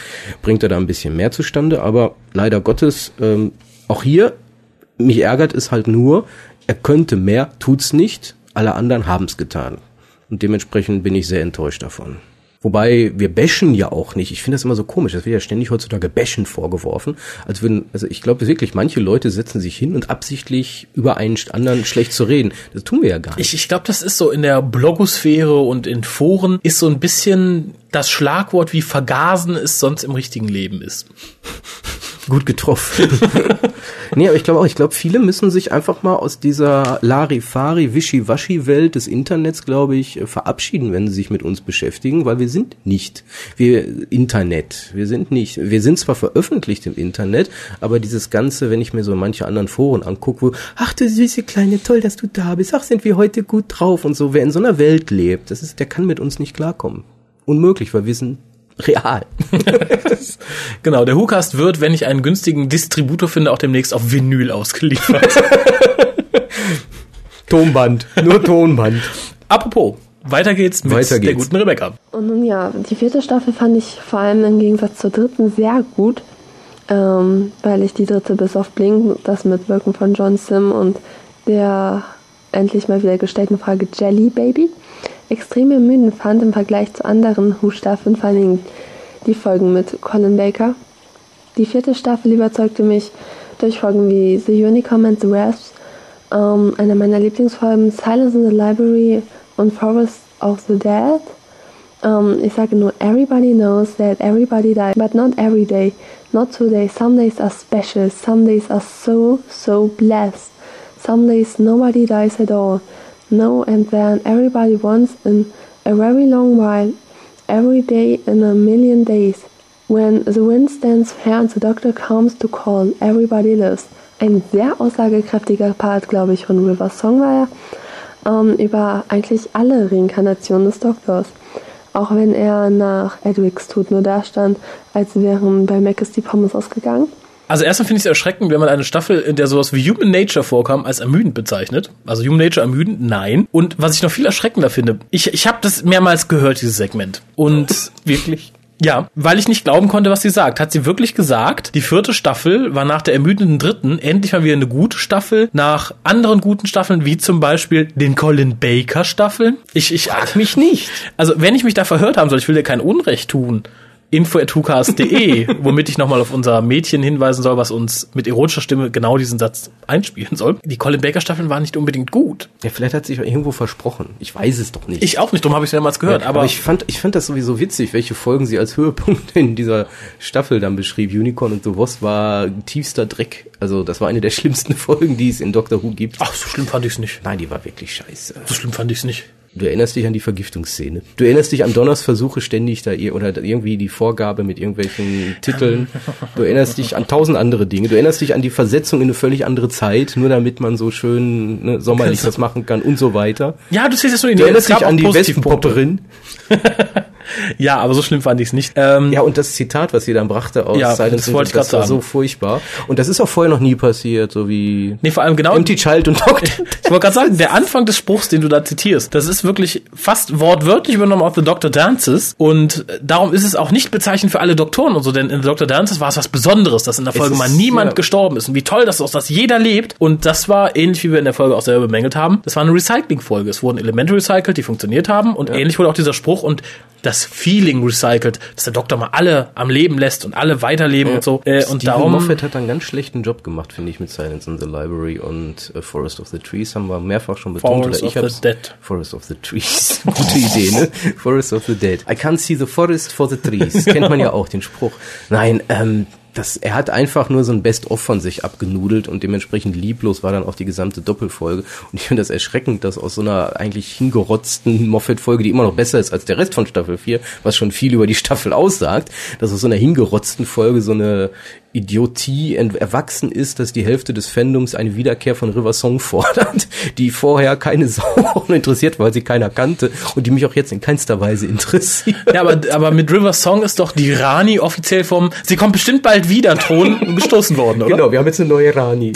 bringt er da ein bisschen mehr zustande. Aber leider Gottes, ähm, auch hier, mich ärgert es halt nur, er könnte mehr, tut's nicht, alle anderen haben's getan. Und dementsprechend bin ich sehr enttäuscht davon. Wobei wir bashen ja auch nicht. Ich finde das immer so komisch. Das wird ja ständig heutzutage bashen vorgeworfen. Als würden, also ich glaube wirklich, manche Leute setzen sich hin und absichtlich über einen anderen schlecht zu reden. Das tun wir ja gar nicht. Ich, ich glaube, das ist so in der Blogosphäre und in Foren ist so ein bisschen das Schlagwort, wie vergasen es sonst im richtigen Leben ist. Gut getroffen. *laughs* *laughs* nee, aber ich glaube auch, ich glaube, viele müssen sich einfach mal aus dieser Larifari, Wischiwaschi-Welt des Internets, glaube ich, äh, verabschieden, wenn sie sich mit uns beschäftigen, weil wir sind nicht wir Internet. Wir sind nicht, wir sind zwar veröffentlicht im Internet, aber dieses Ganze, wenn ich mir so manche anderen Foren angucke, wo, ach du süße Kleine, toll, dass du da bist, ach sind wir heute gut drauf und so, wer in so einer Welt lebt, das ist, der kann mit uns nicht klarkommen. Unmöglich, weil wir sind real. *laughs* Genau, der WhoCast wird, wenn ich einen günstigen Distributor finde, auch demnächst auf Vinyl ausgeliefert. *laughs* Tonband, nur Tonband. Apropos, weiter geht's mit Weiter der geht's. guten Rebecca. Und nun ja, die vierte Staffel fand ich vor allem im Gegensatz zur dritten sehr gut, ähm, weil ich die dritte bis auf Blink, das Mitwirken von John Sim und der endlich mal wieder gestellten Frage Jelly Baby extrem ermüdend fand im Vergleich zu anderen Who-Staffeln, vor allem die Folgen mit Colin Baker. Die vierte Staffel überzeugte mich durch Folgen wie The Unicorn and the Wasps, ähm, einer meiner Lieblingsfolgen Silence in the Library und Forest of the Dead. Ähm, ich sage nur, everybody knows that everybody dies, but not every day, not today. Some days are special, some days are so, so blessed. Some days nobody dies at all. No, and then everybody once in a very long while, every day in a million days. When the wind stands fair and the doctor comes to call, everybody lives. Ein sehr aussagekräftiger Part, glaube ich, von River Song war er, ähm, über eigentlich alle Reinkarnationen des Doktors. Auch wenn er nach Edwigs Tod nur da stand, als wären bei Mac ist die Pommes ausgegangen. Also erstmal finde ich es erschreckend, wenn man eine Staffel, in der sowas wie Human Nature vorkam, als ermüdend bezeichnet. Also Human Nature ermüdend, nein. Und was ich noch viel erschreckender finde, ich, ich habe das mehrmals gehört, dieses Segment. Und *laughs* wirklich? Ja, weil ich nicht glauben konnte, was sie sagt. Hat sie wirklich gesagt, die vierte Staffel war nach der ermüdenden dritten endlich mal wieder eine gute Staffel, nach anderen guten Staffeln, wie zum Beispiel den Colin Baker Staffeln? Ich, ich frag mich nicht. Also, wenn ich mich da verhört haben soll, ich will dir kein Unrecht tun info.hucast.de, *laughs* womit ich nochmal auf unser Mädchen hinweisen soll, was uns mit erotischer Stimme genau diesen Satz einspielen soll. Die Colin Baker Staffeln waren nicht unbedingt gut. Ja, vielleicht hat sich irgendwo versprochen. Ich weiß es doch nicht. Ich auch nicht, darum habe ich es mehrmals gehört. Ja, aber, aber ich fand, ich fand das sowieso witzig, welche Folgen sie als Höhepunkt in dieser Staffel dann beschrieb. Unicorn und The Wasp war tiefster Dreck. Also das war eine der schlimmsten *laughs* Folgen, die es in Doctor Who gibt. Ach, so schlimm fand ich es nicht. Nein, die war wirklich scheiße. So schlimm fand ich es nicht. Du erinnerst dich an die Vergiftungsszene. Du erinnerst dich an Donners Versuche ständig da ihr oder irgendwie die Vorgabe mit irgendwelchen Titeln. Du erinnerst dich an tausend andere Dinge. Du erinnerst dich an die Versetzung in eine völlig andere Zeit, nur damit man so schön ne, sommerlich das machen kann und so weiter. Ja, du siehst es so in Du erinnerst dich an die Wespenpopperin. *laughs* ja, aber so schlimm fand ich es nicht. Ähm, ja, und das Zitat, was sie dann brachte aus Ja, Silence das wollte ich das war so sagen. furchtbar. Und das ist auch vorher noch nie passiert, so wie Nee, vor allem genau. Empty Child und Doctor. *laughs* Ich wollte gerade sagen, der Anfang des Spruchs, den du da zitierst, das ist wirklich fast wortwörtlich übernommen aus The Doctor Dances und darum ist es auch nicht bezeichnend für alle Doktoren und so, denn in The Doctor Dances war es was Besonderes, dass in der Folge ist- mal niemand ja. gestorben ist und wie toll das ist, dass jeder lebt und das war ähnlich wie wir in der Folge auch selber bemängelt haben. Das war eine Recycling-Folge. Es wurden Elemente recycelt, die funktioniert haben und ähnlich wurde auch dieser Spruch und das Feeling recycelt, dass der Doktor mal alle am Leben lässt und alle weiterleben und so. Äh, und darum Moffat hat einen ganz schlechten Job gemacht, finde ich, mit Silence in the Library und äh, Forest of the Trees haben wir mehrfach schon betont. Forest oder ich of the Dead. Forest of the Trees. *laughs* Gute Idee, ne? Forest of the Dead. I can't see the forest for the trees. *laughs* Kennt man ja auch, den Spruch. Nein, ähm, das, er hat einfach nur so ein Best-of von sich abgenudelt und dementsprechend lieblos war dann auch die gesamte Doppelfolge. Und ich finde das erschreckend, dass aus so einer eigentlich hingerotzten Moffat-Folge, die immer noch besser ist als der Rest von Staffel 4, was schon viel über die Staffel aussagt, dass aus so einer hingerotzten Folge so eine Idiotie erwachsen ist, dass die Hälfte des Fandoms eine Wiederkehr von River Song fordert, *laughs* die vorher keine Sau *laughs* interessiert, weil sie keiner kannte und die mich auch jetzt in keinster Weise interessiert. Ja, aber, aber mit River Song ist doch die Rani offiziell vom Sie kommt bestimmt bald wieder Ton *laughs* gestoßen worden, oder? Genau, wir haben jetzt eine neue Rani.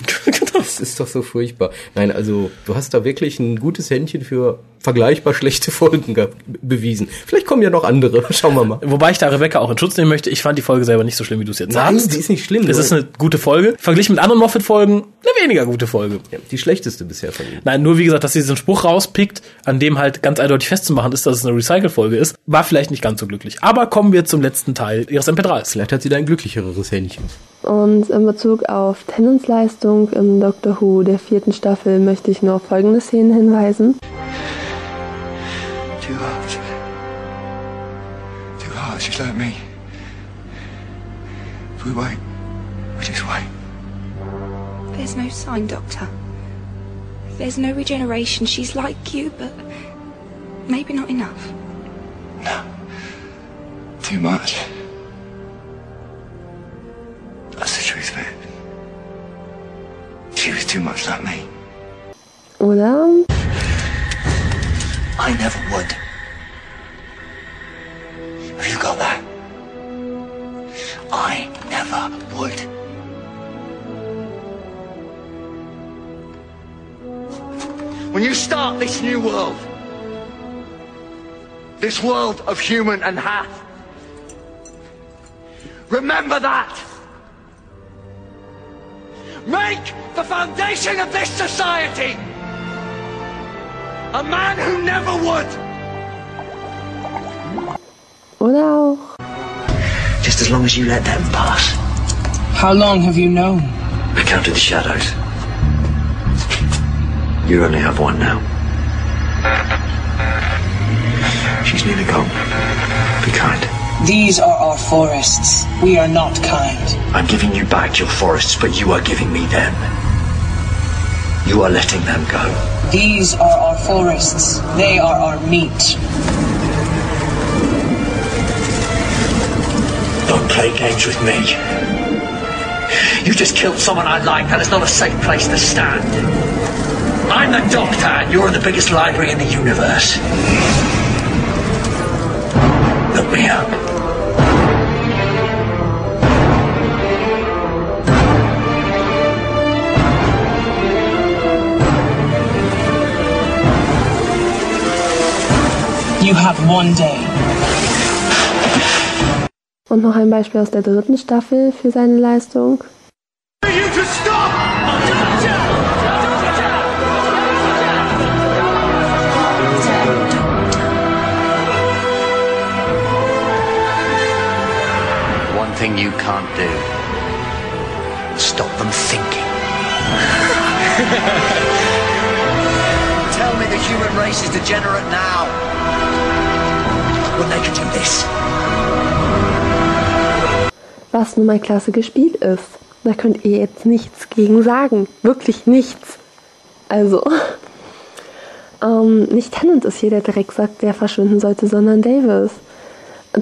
Das ist doch so furchtbar. Nein, also du hast da wirklich ein gutes Händchen für vergleichbar schlechte Folgen ge- bewiesen. Vielleicht kommen ja noch andere. Schauen wir mal. Wobei ich da Rebecca auch in Schutz nehmen möchte. Ich fand die Folge selber nicht so schlimm, wie du es jetzt Nein, sagst. die ist nicht schlimm. Nur- ist eine gute Folge. Verglichen mit anderen Moffat-Folgen, eine weniger gute Folge. ja, die schlechteste bisher von ihm. Nein, nur wie gesagt, dass sie diesen Spruch rauspickt, an dem halt ganz eindeutig festzumachen ist, dass es eine Recycle-Folge ist, war vielleicht nicht ganz so glücklich. Aber kommen wir zum letzten Teil ihres MP3s. Vielleicht hat sie da ein glücklicheres Händchen. Und in Bezug auf Tennants Leistung im Doctor Who der vierten Staffel möchte ich nur auf folgende Szenen hinweisen. Too hard. Too hard, she's like me. If we wait, we just wait. There's no sign, Doctor. There's no regeneration. She's like you, but maybe not enough. No. Too much. That's the truth of it. She was too much like me. Oder um, I never would. Have you got that? I never would. When you start this new world, this world of human and half, remember that. Make the foundation of this society a man who never would. Oder auch. Just as long as you let them pass. How long have you known? I counted the shadows. You only have one now. She's nearly gone. Be kind. These are our forests. We are not kind. I'm giving you back your forests, but you are giving me them. You are letting them go. These are our forests. They are our meat. Don't play games with me. You just killed someone I like. That is not a safe place to stand. I'm the doctor, and you're in the biggest library in the universe. Look me up. You have one day. Und noch ein Beispiel aus der dritten Staffel für seine Leistung. Thing you can't do. Stop them thinking. *laughs* Tell me the human race is degenerate now. When they can do this. was nun mal klasse gespielt ist. Da könnt ihr jetzt nichts gegen sagen. Wirklich nichts. Also, *laughs* ähm, nicht Tennant ist hier der Drecksack, der verschwinden sollte, sondern Davis.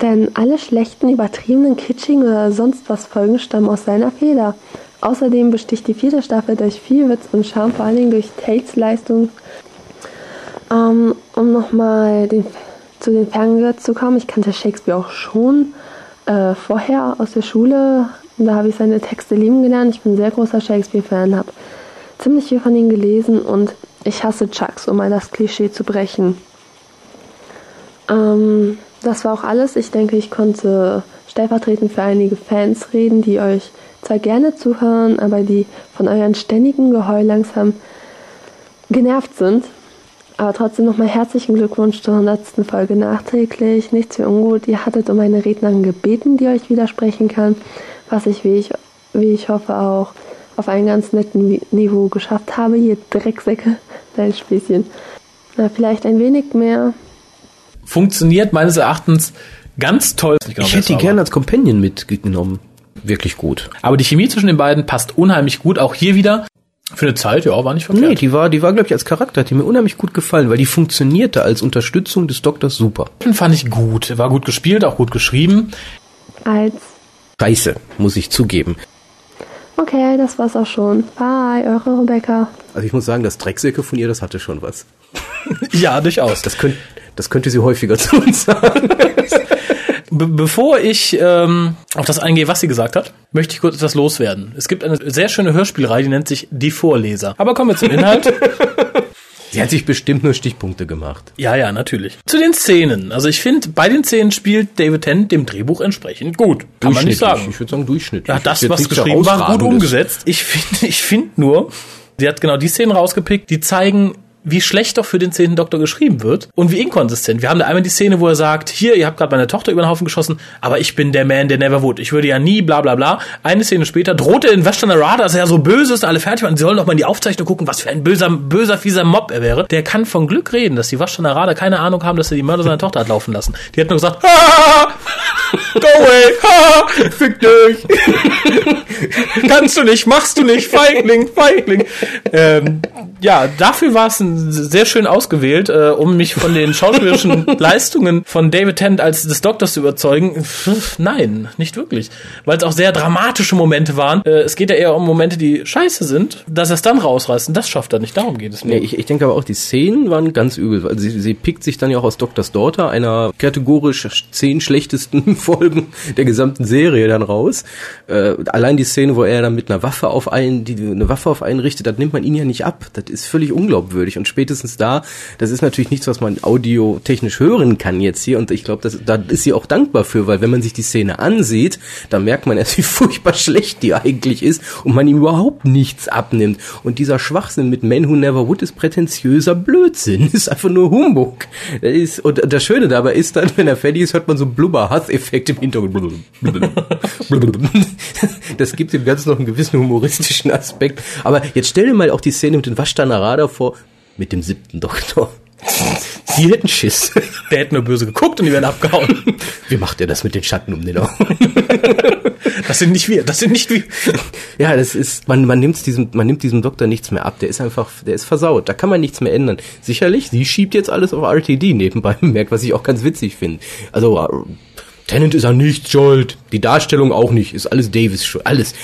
Denn alle schlechten, übertriebenen, kitschigen oder sonst was Folgen stammen aus seiner Feder. Außerdem besticht die vierte Staffel durch viel Witz und Charme, vor allen Dingen durch Tates Leistung. Ähm, um nochmal zu den Ferngehört zu kommen, ich kannte Shakespeare auch schon äh, vorher aus der Schule. Da habe ich seine Texte lieben gelernt. Ich bin ein sehr großer Shakespeare-Fan, habe ziemlich viel von ihm gelesen und ich hasse Chucks, um mal das Klischee zu brechen. Ähm, das war auch alles. Ich denke, ich konnte stellvertretend für einige Fans reden, die euch zwar gerne zuhören, aber die von euren ständigen Geheul langsam genervt sind. Aber trotzdem nochmal herzlichen Glückwunsch zur 100. Folge nachträglich. Nichts für ungut. Ihr hattet um eine Rednerin gebeten, die euch widersprechen kann, was ich, wie ich, wie ich hoffe, auch auf einem ganz netten Niveau geschafft habe. Ihr Drecksäcke, dein Späßchen. Na, vielleicht ein wenig mehr. Funktioniert meines Erachtens ganz toll. Ich, ich hätte die gerne als Companion mitgenommen. Wirklich gut. Aber die Chemie zwischen den beiden passt unheimlich gut. Auch hier wieder für eine Zeit, ja, war nicht verkehrt. Nee, die war, die war, glaube ich, als Charakter, hat die mir unheimlich gut gefallen, weil die funktionierte als Unterstützung des Doktors super. Den fand ich gut. War gut gespielt, auch gut geschrieben. Als. Scheiße, muss ich zugeben. Okay, das war's auch schon. Bye, eure Rebecca. Also ich muss sagen, das Drecksäcke von ihr, das hatte schon was. ja, durchaus. Das, könnt, das könnte sie häufiger *laughs* zu uns sagen. Be bevor ich ähm, auf das eingehe, was sie gesagt hat, möchte ich kurz etwas loswerden. Es gibt eine sehr schöne Hörspielreihe, die nennt sich Die Vorleser. Aber kommen wir zum Inhalt. *laughs* Sie hat sich bestimmt nur Stichpunkte gemacht. Ja, ja, natürlich. Zu den Szenen. Also ich finde, bei den Szenen spielt David Tennant dem Drehbuch entsprechend gut. Kann man nicht sagen. Ich würde sagen durchschnittlich. Ja, das, was geschrieben war, gut umgesetzt. Ich finde *laughs* ich find nur, sie hat genau die Szenen rausgepickt, die zeigen, wie schlecht doch für den zehnten Doktor geschrieben wird und wie inkonsistent. Wir haben da einmal die Szene, wo er sagt, hier, ihr habt gerade meine Tochter über den Haufen geschossen, aber ich bin der Man, der never would. Ich würde ja nie, bla bla bla. Eine Szene später droht er in Western Arada, dass er ja so böse ist, alle fertig waren. Sie sollen doch mal in die Aufzeichnung gucken, was für ein böser, böser, fieser Mob er wäre. Der kann von Glück reden, dass die Western Arada keine Ahnung haben, dass er die Mörder seiner Tochter hat laufen lassen. Die hat nur gesagt, *laughs* ha, go away, ha, fick dich. *laughs* Kannst du nicht, machst du nicht, Feigling, Feigling. Ähm, ja, dafür war es sehr schön ausgewählt, äh, um mich von den schauspielerischen *laughs* Leistungen von David Tennant als des Doktors zu überzeugen. Pff, nein, nicht wirklich. Weil es auch sehr dramatische Momente waren. Äh, es geht ja eher um Momente, die scheiße sind. Dass er es dann rausreißt, und das schafft er nicht. Darum geht es mir. Nee, ich, ich denke aber auch, die Szenen waren ganz übel. Also sie, sie pickt sich dann ja auch aus Doktors Daughter, einer kategorisch zehn schlechtesten *laughs* Folgen der gesamten Serie dann raus. Äh, allein die Szene, wo er dann mit einer Waffe auf einen, die eine Waffe auf einen richtet, das nimmt man ihn ja nicht ab. Das ist völlig unglaubwürdig. Und spätestens da, das ist natürlich nichts, was man audiotechnisch hören kann jetzt hier. Und ich glaube, da ist sie auch dankbar für, weil wenn man sich die Szene ansieht, dann merkt man erst, *laughs* wie furchtbar schlecht die eigentlich ist und man ihm überhaupt nichts abnimmt. Und dieser Schwachsinn mit Men Who Never Would ist prätentiöser Blödsinn. *laughs* Ist einfach nur Humbug. Das ist, und das Schöne dabei ist dann, wenn er fertig ist, hört man so Blubber-Hass-Effekt im Hintergrund. Das gibt dem Ganzen noch einen gewissen humoristischen Aspekt. Aber jetzt stell dir mal auch die Szene mit dem Waschtanarada vor, mit dem siebten Doktor. Die hätten Schiss. Der hätte nur böse geguckt und die werden abgehauen. Wie macht er das mit den Schatten um den Augen? Das sind nicht wir, das sind nicht wir. Ja, das ist, man, man nimmt diesem, man nimmt diesem Doktor nichts mehr ab. Der ist einfach, der ist versaut. Da kann man nichts mehr ändern. Sicherlich, sie schiebt jetzt alles auf RTD nebenbei bemerkt, was ich auch ganz witzig finde. Also, Tennant ist an nichts schuld. Die Darstellung auch nicht. Ist alles Davis schuld. Alles.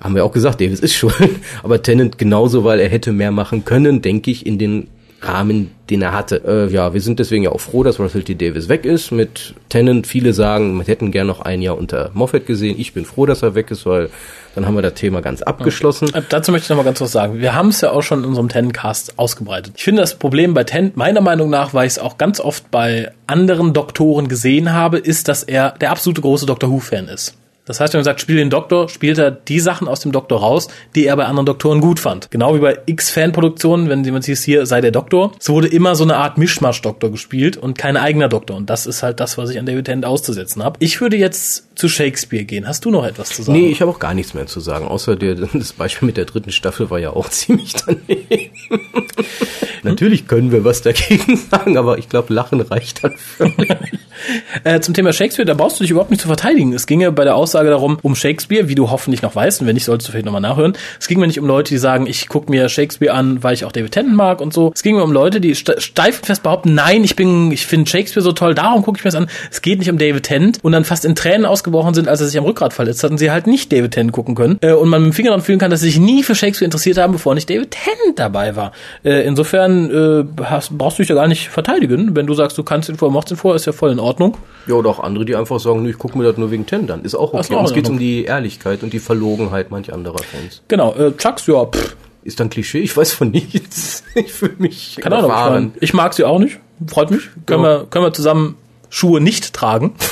Haben wir auch gesagt, Davis ist schuld. *laughs* Aber Tennant genauso, weil er hätte mehr machen können, denke ich, in den Rahmen, den er hatte. Äh, ja, wir sind deswegen ja auch froh, dass Russell T. Davis weg ist. Mit Tennant, viele sagen, wir hätten gern noch ein Jahr unter Moffat gesehen. Ich bin froh, dass er weg ist, weil dann haben wir das Thema ganz abgeschlossen. Äh, Dazu möchte ich noch mal ganz was sagen. Wir haben es ja auch schon in unserem Tencast ausgebreitet. Ich finde das Problem bei Ten, meiner Meinung nach, weil ich es auch ganz oft bei anderen Doktoren gesehen habe, ist, dass er der absolute große Doctor Who-Fan ist. Das heißt, wenn man sagt, spiel den Doktor, spielt er die Sachen aus dem Doktor raus, die er bei anderen Doktoren gut fand. Genau wie bei X-Fan-Produktionen, wenn jemand hieß, hier sei der Doktor. Es wurde immer so eine Art Mischmasch-Doktor gespielt und kein eigener Doktor. Und das ist halt das, was ich an David Tennant auszusetzen habe. Ich würde jetzt zu Shakespeare gehen. Hast du noch etwas zu sagen? Nee, ich habe auch gar nichts mehr zu sagen, außer der, *laughs* das Beispiel mit der dritten Staffel war ja auch *laughs* ziemlich daneben. Natürlich können wir was dagegen *laughs* sagen, aber ich glaube, Lachen reicht dann völlig. Äh, zum Thema Shakespeare, da brauchst du dich überhaupt nicht zu verteidigen. Es ginge bei der Aussage darum, um Shakespeare, wie du hoffentlich noch weißt, und wenn nicht, solltest du vielleicht nochmal nachhören. Es ging mir nicht um Leute, die sagen, ich gucke mir Shakespeare an, weil ich auch David Tennant mag und so. Es ging mir um Leute, die ste- steif fest behaupten, nein, ich bin, ich finde Shakespeare so toll, darum gucke ich mir das an. Es geht nicht um David Tennant und dann fast in Tränen ausgebrochen sind, als er sich am Rückgrat verletzt hat und sie halt nicht David Tennant gucken können. Äh, und man mit dem Finger dran fühlen kann, dass sie sich nie für Shakespeare interessiert haben, bevor nicht David Tennant dabei war. Äh, insofern äh, hast, brauchst du dich ja gar nicht verteidigen. Wenn du sagst, du kannst ihn vor, mochtest ihn vor, ist ja voll in Ordnung. Ja, oder auch andere, die einfach sagen, ich gucke mir das nur wegen Ten, dann ist auch okay. Auch Und es geht um die Ehrlichkeit und die Verlogenheit manch anderer Fans. Genau, äh, Chucks, ja, pff, Ist dann Klischee? Ich weiß von nichts. *laughs* Ich fühle mich keine Ahnung. Ich, mein, ich mag sie auch nicht. Freut mich. Können, Ja. wir, können wir zusammen Schuhe nicht tragen. *laughs*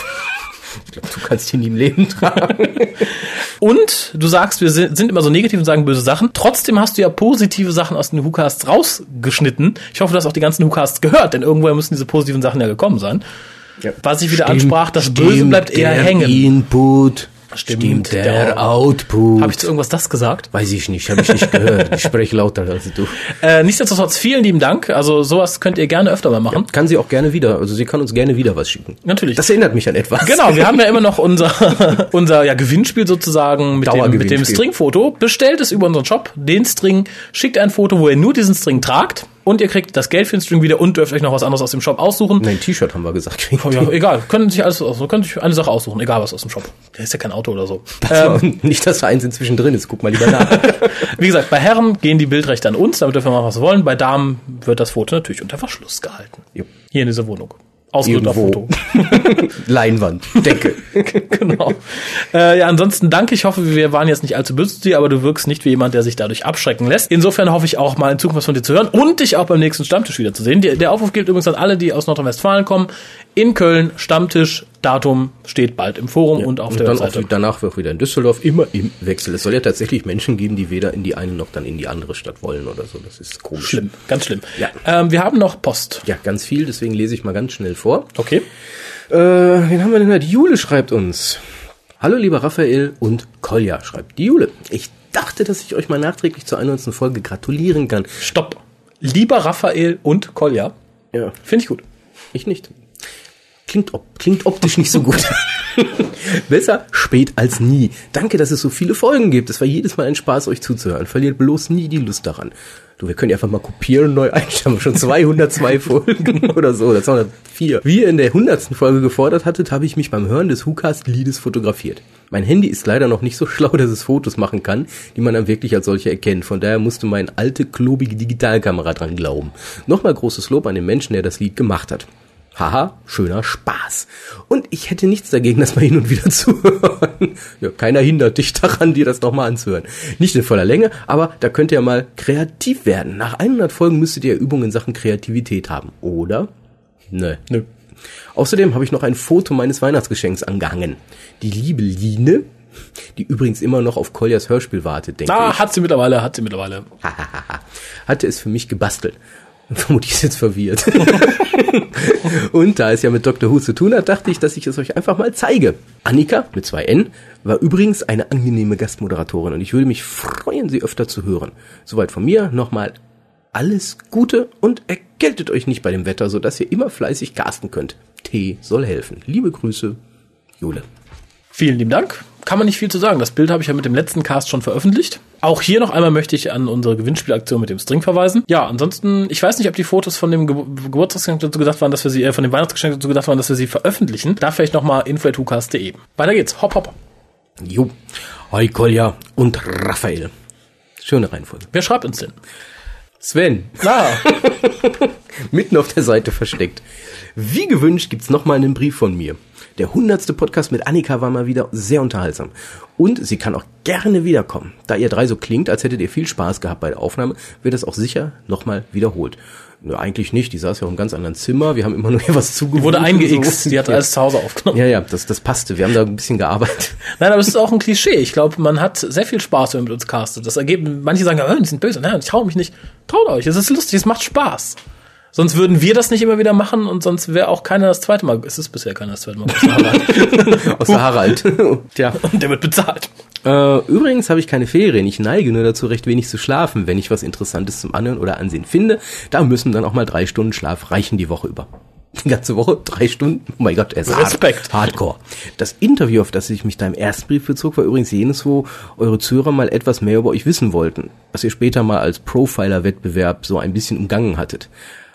Ich glaube, du kannst die nie im Leben tragen. *laughs* Und du sagst, wir sind, sind immer so negativ und sagen böse Sachen. Trotzdem hast du ja positive Sachen aus den WhoCasts rausgeschnitten. Ich hoffe, du hast auch die ganzen WhoCasts gehört, denn irgendwoher müssen diese positiven Sachen ja gekommen sein. Was ich wieder ansprach, das Böse bleibt eher der hängen. Input. Stimmt, Stimmt der, der- Output. Habe ich zu irgendwas das gesagt? Weiß ich nicht, habe ich nicht gehört. Ich spreche lauter als du. *laughs* Äh, nichtsdestotrotz, vielen lieben Dank. Also sowas könnt ihr gerne öfter mal machen. Kann sie auch gerne wieder, also sie kann uns gerne wieder was schicken. Natürlich. Das erinnert mich an etwas. Genau, wir *laughs* haben ja immer noch unser, *laughs* unser ja, Gewinnspiel sozusagen mit dem, mit dem. Stringfoto. Bestellt es über unseren Shop, den String, schickt ein Foto, wo ihr nur diesen String tragt und ihr kriegt das Geld für den String wieder und dürft euch noch was anderes aus dem Shop aussuchen. Nein, T-Shirt haben wir gesagt. ja, egal, können sich alles aussuchen, können sich eine Sache aussuchen, egal was aus dem Shop. Der ist ja kein Auto oder so. Ähm, nicht, dass da eins inzwischen drin ist. Guck mal lieber nach. *laughs* wie gesagt, bei Herren gehen die Bildrechte an uns, damit dürfen wir machen, was wir wollen. Bei Damen wird das Foto natürlich unter Verschluss gehalten. Jo. Hier in dieser Wohnung. Ausgerüstet auf. Foto. *laughs* *laughs* Leinwand, Decke. *laughs* genau. Äh, ja, ansonsten danke. Ich hoffe, wir waren jetzt nicht allzu böse zu dir, aber du wirkst nicht wie jemand, der sich dadurch abschrecken lässt. Insofern hoffe ich auch mal in Zukunft was von dir zu hören und dich auch beim nächsten Stammtisch wieder zu sehen. Der, der Aufruf gilt übrigens an alle, die aus Nordrhein-Westfalen kommen. In Köln, Stammtisch, Datum steht bald im Forum und auf Und der dann Webseite. auch danach auch wieder in Düsseldorf, immer im Wechsel. Es soll ja tatsächlich Menschen geben, die weder in die eine noch dann in die andere Stadt wollen oder so. Das ist komisch. Schlimm, ganz schlimm. Ja. Ähm, wir haben noch Post. Ja, ganz viel, deswegen lese ich mal ganz schnell vor. Okay. Äh, wen haben wir denn da? Die Jule schreibt uns. Hallo lieber Raphael und Kolja, schreibt die Jule. Ich dachte, dass ich euch mal nachträglich zur 91. Folge gratulieren kann. Stopp. Lieber Raphael und Kolja. Ja, Finde ich gut. ich nicht. Klingt, op klingt optisch nicht so gut. *laughs* Besser spät als nie. Danke, dass es so viele Folgen gibt. Es war jedes Mal ein Spaß, euch zuzuhören. Verliert bloß nie die Lust daran. Du, wir können ja einfach mal kopieren, neu einstellen. Schon 202 *laughs* Folgen oder so, oder 204. Wie ihr in der 100. Folge gefordert hattet, habe ich mich beim Hören des WhoCast-Liedes fotografiert. Mein Handy ist leider noch nicht so schlau, dass es Fotos machen kann, die man dann wirklich als solche erkennt. Von daher musste meine alte, klobige Digitalkamera dran glauben. Nochmal großes Lob an den Menschen, der das Lied gemacht hat. Haha, schöner Spaß. Und ich hätte nichts dagegen, das mal hin und wieder *laughs* zu hören. Ja, keiner hindert dich daran, dir das nochmal anzuhören. Nicht in voller Länge, aber da könnt ihr mal kreativ werden. Nach 100 Folgen müsstet ihr Übungen in Sachen Kreativität haben, oder? Nö. Nö. Außerdem habe ich noch ein Foto meines Weihnachtsgeschenks angehangen. Die liebe Line, die übrigens immer noch auf Koljas Hörspiel wartet, denke Ah, ich. hat sie mittlerweile, hat sie mittlerweile. *laughs* hatte es für mich gebastelt. *laughs* Vermutlich ist jetzt verwirrt. *laughs* Und da es ja mit Dr. Who zu tun hat, dachte ich, dass ich es euch einfach mal zeige. Annika mit zwei N war übrigens eine angenehme Gastmoderatorin und ich würde mich freuen, sie öfter zu hören. Soweit von mir nochmal alles Gute und erkältet euch nicht bei dem Wetter, sodass ihr immer fleißig casten könnt. Tee soll helfen. Liebe Grüße, Jule. Vielen lieben Dank. Kann man nicht viel zu sagen. Das Bild habe ich ja mit dem letzten Cast schon veröffentlicht. Auch hier noch einmal möchte ich an unsere Gewinnspielaktion mit dem String verweisen. Ja, ansonsten, ich weiß nicht, ob die Fotos von dem Ge Geburtstagsgeschenk dazu gedacht waren, dass wir sie, äh, von dem Weihnachtsgeschenk dazu gedacht waren, dass wir sie veröffentlichen. Da vielleicht nochmal info.hucast.de. Weiter geht's. Hopp, hopp. Jo. Hi Kolja und Raphael. Schöne Reihenfolge. Wer schreibt uns denn? Sven. Ah. *laughs* Mitten auf der Seite versteckt. Wie gewünscht gibt's noch mal einen Brief von mir. Der hundertste Podcast mit Annika war mal wieder sehr unterhaltsam. Und sie kann auch gerne wiederkommen. Da ihr drei so klingt, als hättet ihr viel Spaß gehabt bei der Aufnahme, wird das auch sicher noch mal wiederholt. Nö, eigentlich nicht. Die saß ja auch im ganz anderen Zimmer. Wir haben immer nur *laughs* hier was zugewogen. Die wurde eingeixt. Die hat alles zu Hause aufgenommen. Ja, ja, das, das passte. Wir haben da ein bisschen gearbeitet. *laughs* Nein, aber es ist auch ein Klischee. Ich glaube, man hat sehr viel Spaß, wenn man mit uns castet. Das ergeben, manche sagen, ja, die sind böse. Nein, ich traue mich nicht. Traut euch, es ist lustig, es macht Spaß. Sonst würden wir das nicht immer wieder machen und sonst wäre auch keiner das zweite Mal. Es ist bisher keiner das zweite Mal. Aus der Harald. *laughs* *laughs* Tja. Und der wird bezahlt. Äh, übrigens habe ich keine Ferien. Ich neige nur dazu, recht wenig zu schlafen. Wenn ich was Interessantes zum Anhören oder Ansehen finde, da müssen dann auch mal drei Stunden Schlaf reichen die Woche über. Die ganze Woche, drei Stunden. Oh mein Gott, er ist Respekt. Hard, Hardcore. Das Interview, auf das ich mich da im ersten Brief bezog, war übrigens jenes, wo eure Zuhörer mal etwas mehr über euch wissen wollten, was ihr später mal als Profiler-Wettbewerb so ein bisschen umgangen hattet.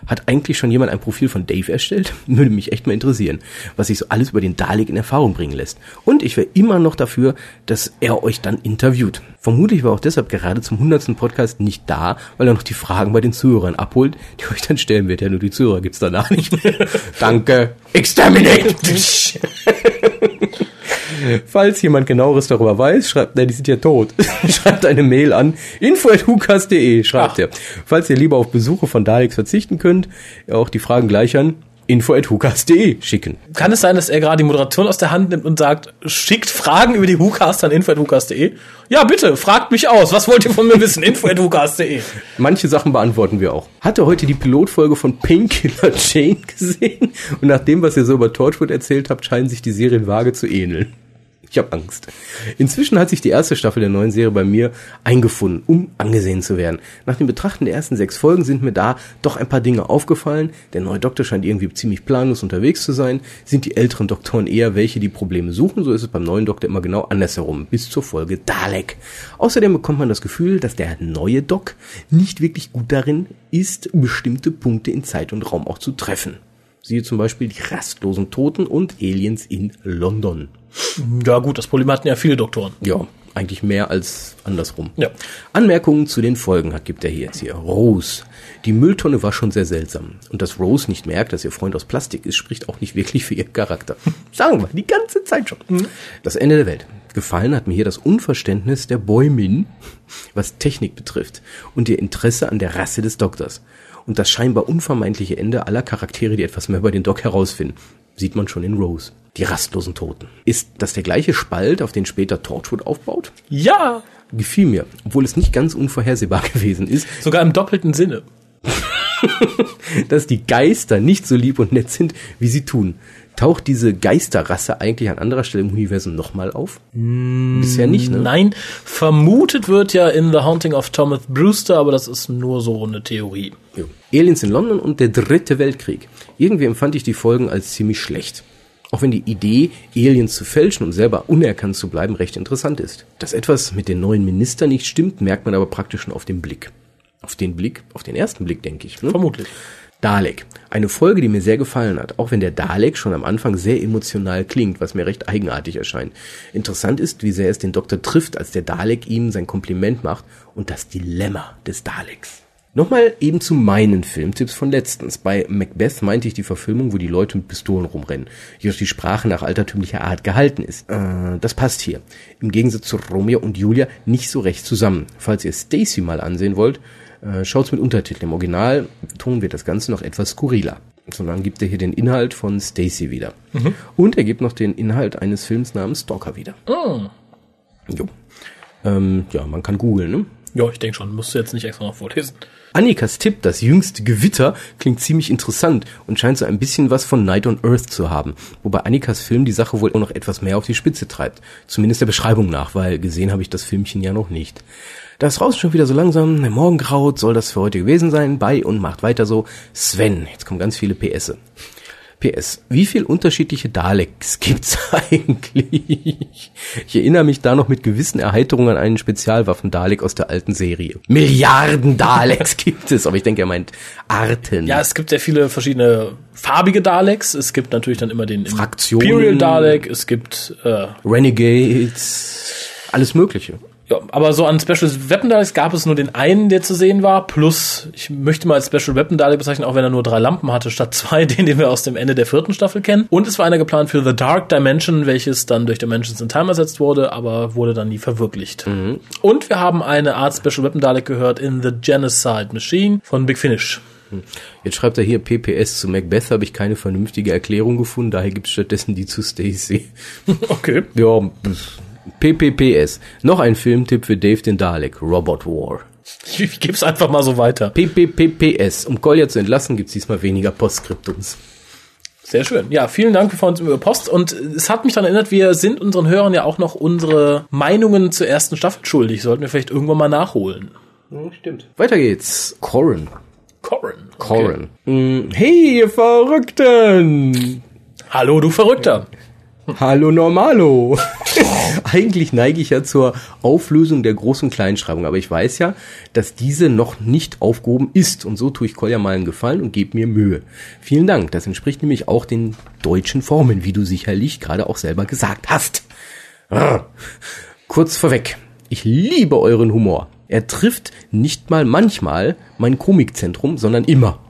Hat eigentlich schon jemand ein Profil von Dave erstellt? *laughs* Würde mich echt mal interessieren, was sich so alles über den Dalek in Erfahrung bringen lässt. Und ich wäre immer noch dafür, dass er euch dann interviewt. Vermutlich war auch deshalb gerade zum 100. Podcast nicht da, weil er noch die Fragen bei den Zuhörern abholt, die euch dann stellen wird. Ja, nur die Zuhörer gibt's danach nicht mehr. *laughs* Danke. Exterminate! *laughs* *laughs* Falls jemand genaueres darüber weiß, schreibt, nein, die sind ja tot. *laughs* schreibt eine Mail an info.hukas.de, schreibt er. Falls ihr lieber auf Besuche von Daleks verzichten könnt, auch die Fragen gleich an info.hukas.de schicken. Kann es sein, dass er gerade die Moderation aus der Hand nimmt und sagt, schickt Fragen über die WhoCast an info.hucast.de? Ja, bitte, fragt mich aus. Was wollt ihr von mir wissen? *laughs* info.hucast.de. Manche Sachen beantworten wir auch. Hatte heute die Pilotfolge von Painkiller Jane gesehen und nach dem, was ihr so über Torchwood erzählt habt, scheinen sich die Serien vage zu ähneln. Ich habe Angst. Inzwischen hat sich die erste Staffel der neuen Serie bei mir eingefunden, um angesehen zu werden. Nach dem Betrachten der ersten sechs Folgen sind mir da doch ein paar Dinge aufgefallen. Der neue Doktor scheint irgendwie ziemlich planlos unterwegs zu sein. Sind die älteren Doktoren eher welche, die Probleme suchen, so ist es beim neuen Doktor immer genau andersherum, bis zur Folge Dalek. Außerdem bekommt man das Gefühl, dass der neue Doc nicht wirklich gut darin ist, bestimmte Punkte in Zeit und Raum auch zu treffen. Siehe zum Beispiel die rastlosen Toten und Aliens in London. Ja gut, das Problem hatten ja viele Doktoren. Ja, eigentlich mehr als andersrum. Ja. Anmerkungen zu den Folgen hat, gibt er hier jetzt hier. Rose. Die Mülltonne war schon sehr seltsam. Und dass Rose nicht merkt, dass ihr Freund aus Plastik ist, spricht auch nicht wirklich für ihren Charakter. *laughs* Sagen wir, die ganze Zeit schon. Das Ende der Welt. Gefallen hat mir hier das Unverständnis der Bäumin, was Technik betrifft, und ihr Interesse an der Rasse des Doktors. Und das scheinbar unvermeidliche Ende aller Charaktere, die etwas mehr über den Doc herausfinden, sieht man schon in Rose. Die rastlosen Toten. Ist das der gleiche Spalt, auf den später Torchwood aufbaut? Ja! Gefiel mir, obwohl es nicht ganz unvorhersehbar *laughs* gewesen ist. Sogar im doppelten Sinne. *laughs* dass die Geister nicht so lieb und nett sind, wie sie tun. Taucht diese Geisterrasse eigentlich an anderer Stelle im Universum nochmal auf? Bisher nicht, ne? Nein, vermutet wird ja in The Haunting of Thomas Brewster, aber das ist nur so eine Theorie. Jo. Aliens in London und der dritte Weltkrieg. Irgendwie empfand ich die Folgen als ziemlich schlecht. Auch wenn die Idee, Aliens zu fälschen und selber unerkannt zu bleiben, recht interessant ist. Dass etwas mit den neuen Ministern nicht stimmt, merkt man aber praktisch schon auf den Blick. Auf den Blick, auf den ersten Blick, denke ich. Ne? Vermutlich. Dalek. Eine Folge, die mir sehr gefallen hat, auch wenn der Dalek schon am Anfang sehr emotional klingt, was mir recht eigenartig erscheint. Interessant ist, wie sehr es den Doktor trifft, als der Dalek ihm sein Kompliment macht und das Dilemma des Daleks. Nochmal eben zu meinen Filmtipps von letztens. Bei Macbeth meinte ich die Verfilmung, wo die Leute mit Pistolen rumrennen, jedoch die Sprache nach altertümlicher Art gehalten ist. Äh, das passt hier. Im Gegensatz zu Romeo und Julia nicht so recht zusammen. Falls ihr Stacy mal ansehen wollt, äh, schaut's mit Untertiteln. Im Original tun wir das Ganze noch etwas skurriler. Sondern gibt er hier den Inhalt von Stacy wieder. Mhm. Und er gibt noch den Inhalt eines Films namens Stalker wieder. Oh. Jo. Ähm, ja, man kann googeln, ne? Ja, ich denke schon. Musst du jetzt nicht extra noch vorlesen. Annikas Tipp, das jüngste Gewitter, klingt ziemlich interessant und scheint so ein bisschen was von Night on Earth zu haben. Wobei Annikas Film die Sache wohl auch noch etwas mehr auf die Spitze treibt. Zumindest der Beschreibung nach, weil gesehen habe ich das Filmchen ja noch nicht. Da es draußen schon wieder so langsam morgengraut, soll das für heute gewesen sein. Bei und macht weiter so. Sven, jetzt kommen ganz viele PS. PS, wie viel unterschiedliche Daleks *laughs* gibt's eigentlich? Ich erinnere mich da noch mit gewissen Erheiterungen an einen Spezialwaffen-Dalek aus der alten Serie. Milliarden Daleks *laughs* gibt es, aber ich denke, er meint Arten. Ja, es gibt sehr viele verschiedene farbige Daleks. Es gibt natürlich dann immer den Fraktionen. Imperial Dalek. Es gibt äh, Renegades, alles Mögliche. Ja, aber so an Special Weapon Daleks gab es nur den einen, der zu sehen war, plus, ich möchte mal als Special Weapon Dalek bezeichnen, auch wenn er nur drei Lampen hatte, statt zwei, *laughs* den, den wir aus dem Ende der vierten Staffel kennen. Und es war einer geplant für The Dark Dimension, welches dann durch Dimensions in Time ersetzt wurde, aber wurde dann nie verwirklicht. Und wir haben eine Art Special Weapon Dalek gehört in The Genocide Machine von Big Finish. Jetzt schreibt er hier PPS zu Macbeth, habe ich keine vernünftige Erklärung gefunden, daher gibt es stattdessen die zu Stacy. *laughs* Okay. Ja, pff. PPPS. Noch ein Filmtipp für Dave den Dalek, Robot War. *laughs* Ich, es einfach mal so weiter. PPPPS. Um Kolja zu entlassen, gibt's diesmal weniger Postskriptums. Sehr schön. Ja, vielen Dank für uns über Post. Und es hat mich daran erinnert, wir sind unseren Hörern ja auch noch unsere Meinungen zur ersten Staffel schuldig. Sollten wir vielleicht irgendwann mal nachholen. stimmt. Weiter geht's. Corin. Corin. Corin. Mm, Hey, ihr Verrückten! Hallo, du Verrückter. Hallo Normalo. *laughs* Eigentlich neige ich ja zur Auflösung der Groß- und Kleinschreibung, aber ich weiß ja, dass diese noch nicht aufgehoben ist und so tue ich Kolja mal einen Gefallen und gebe mir Mühe. Vielen Dank, das entspricht nämlich auch den deutschen Formen, wie du sicherlich gerade auch selber gesagt hast. Ah. Kurz vorweg, ich liebe euren Humor. Er trifft nicht mal manchmal mein Komikzentrum, sondern immer.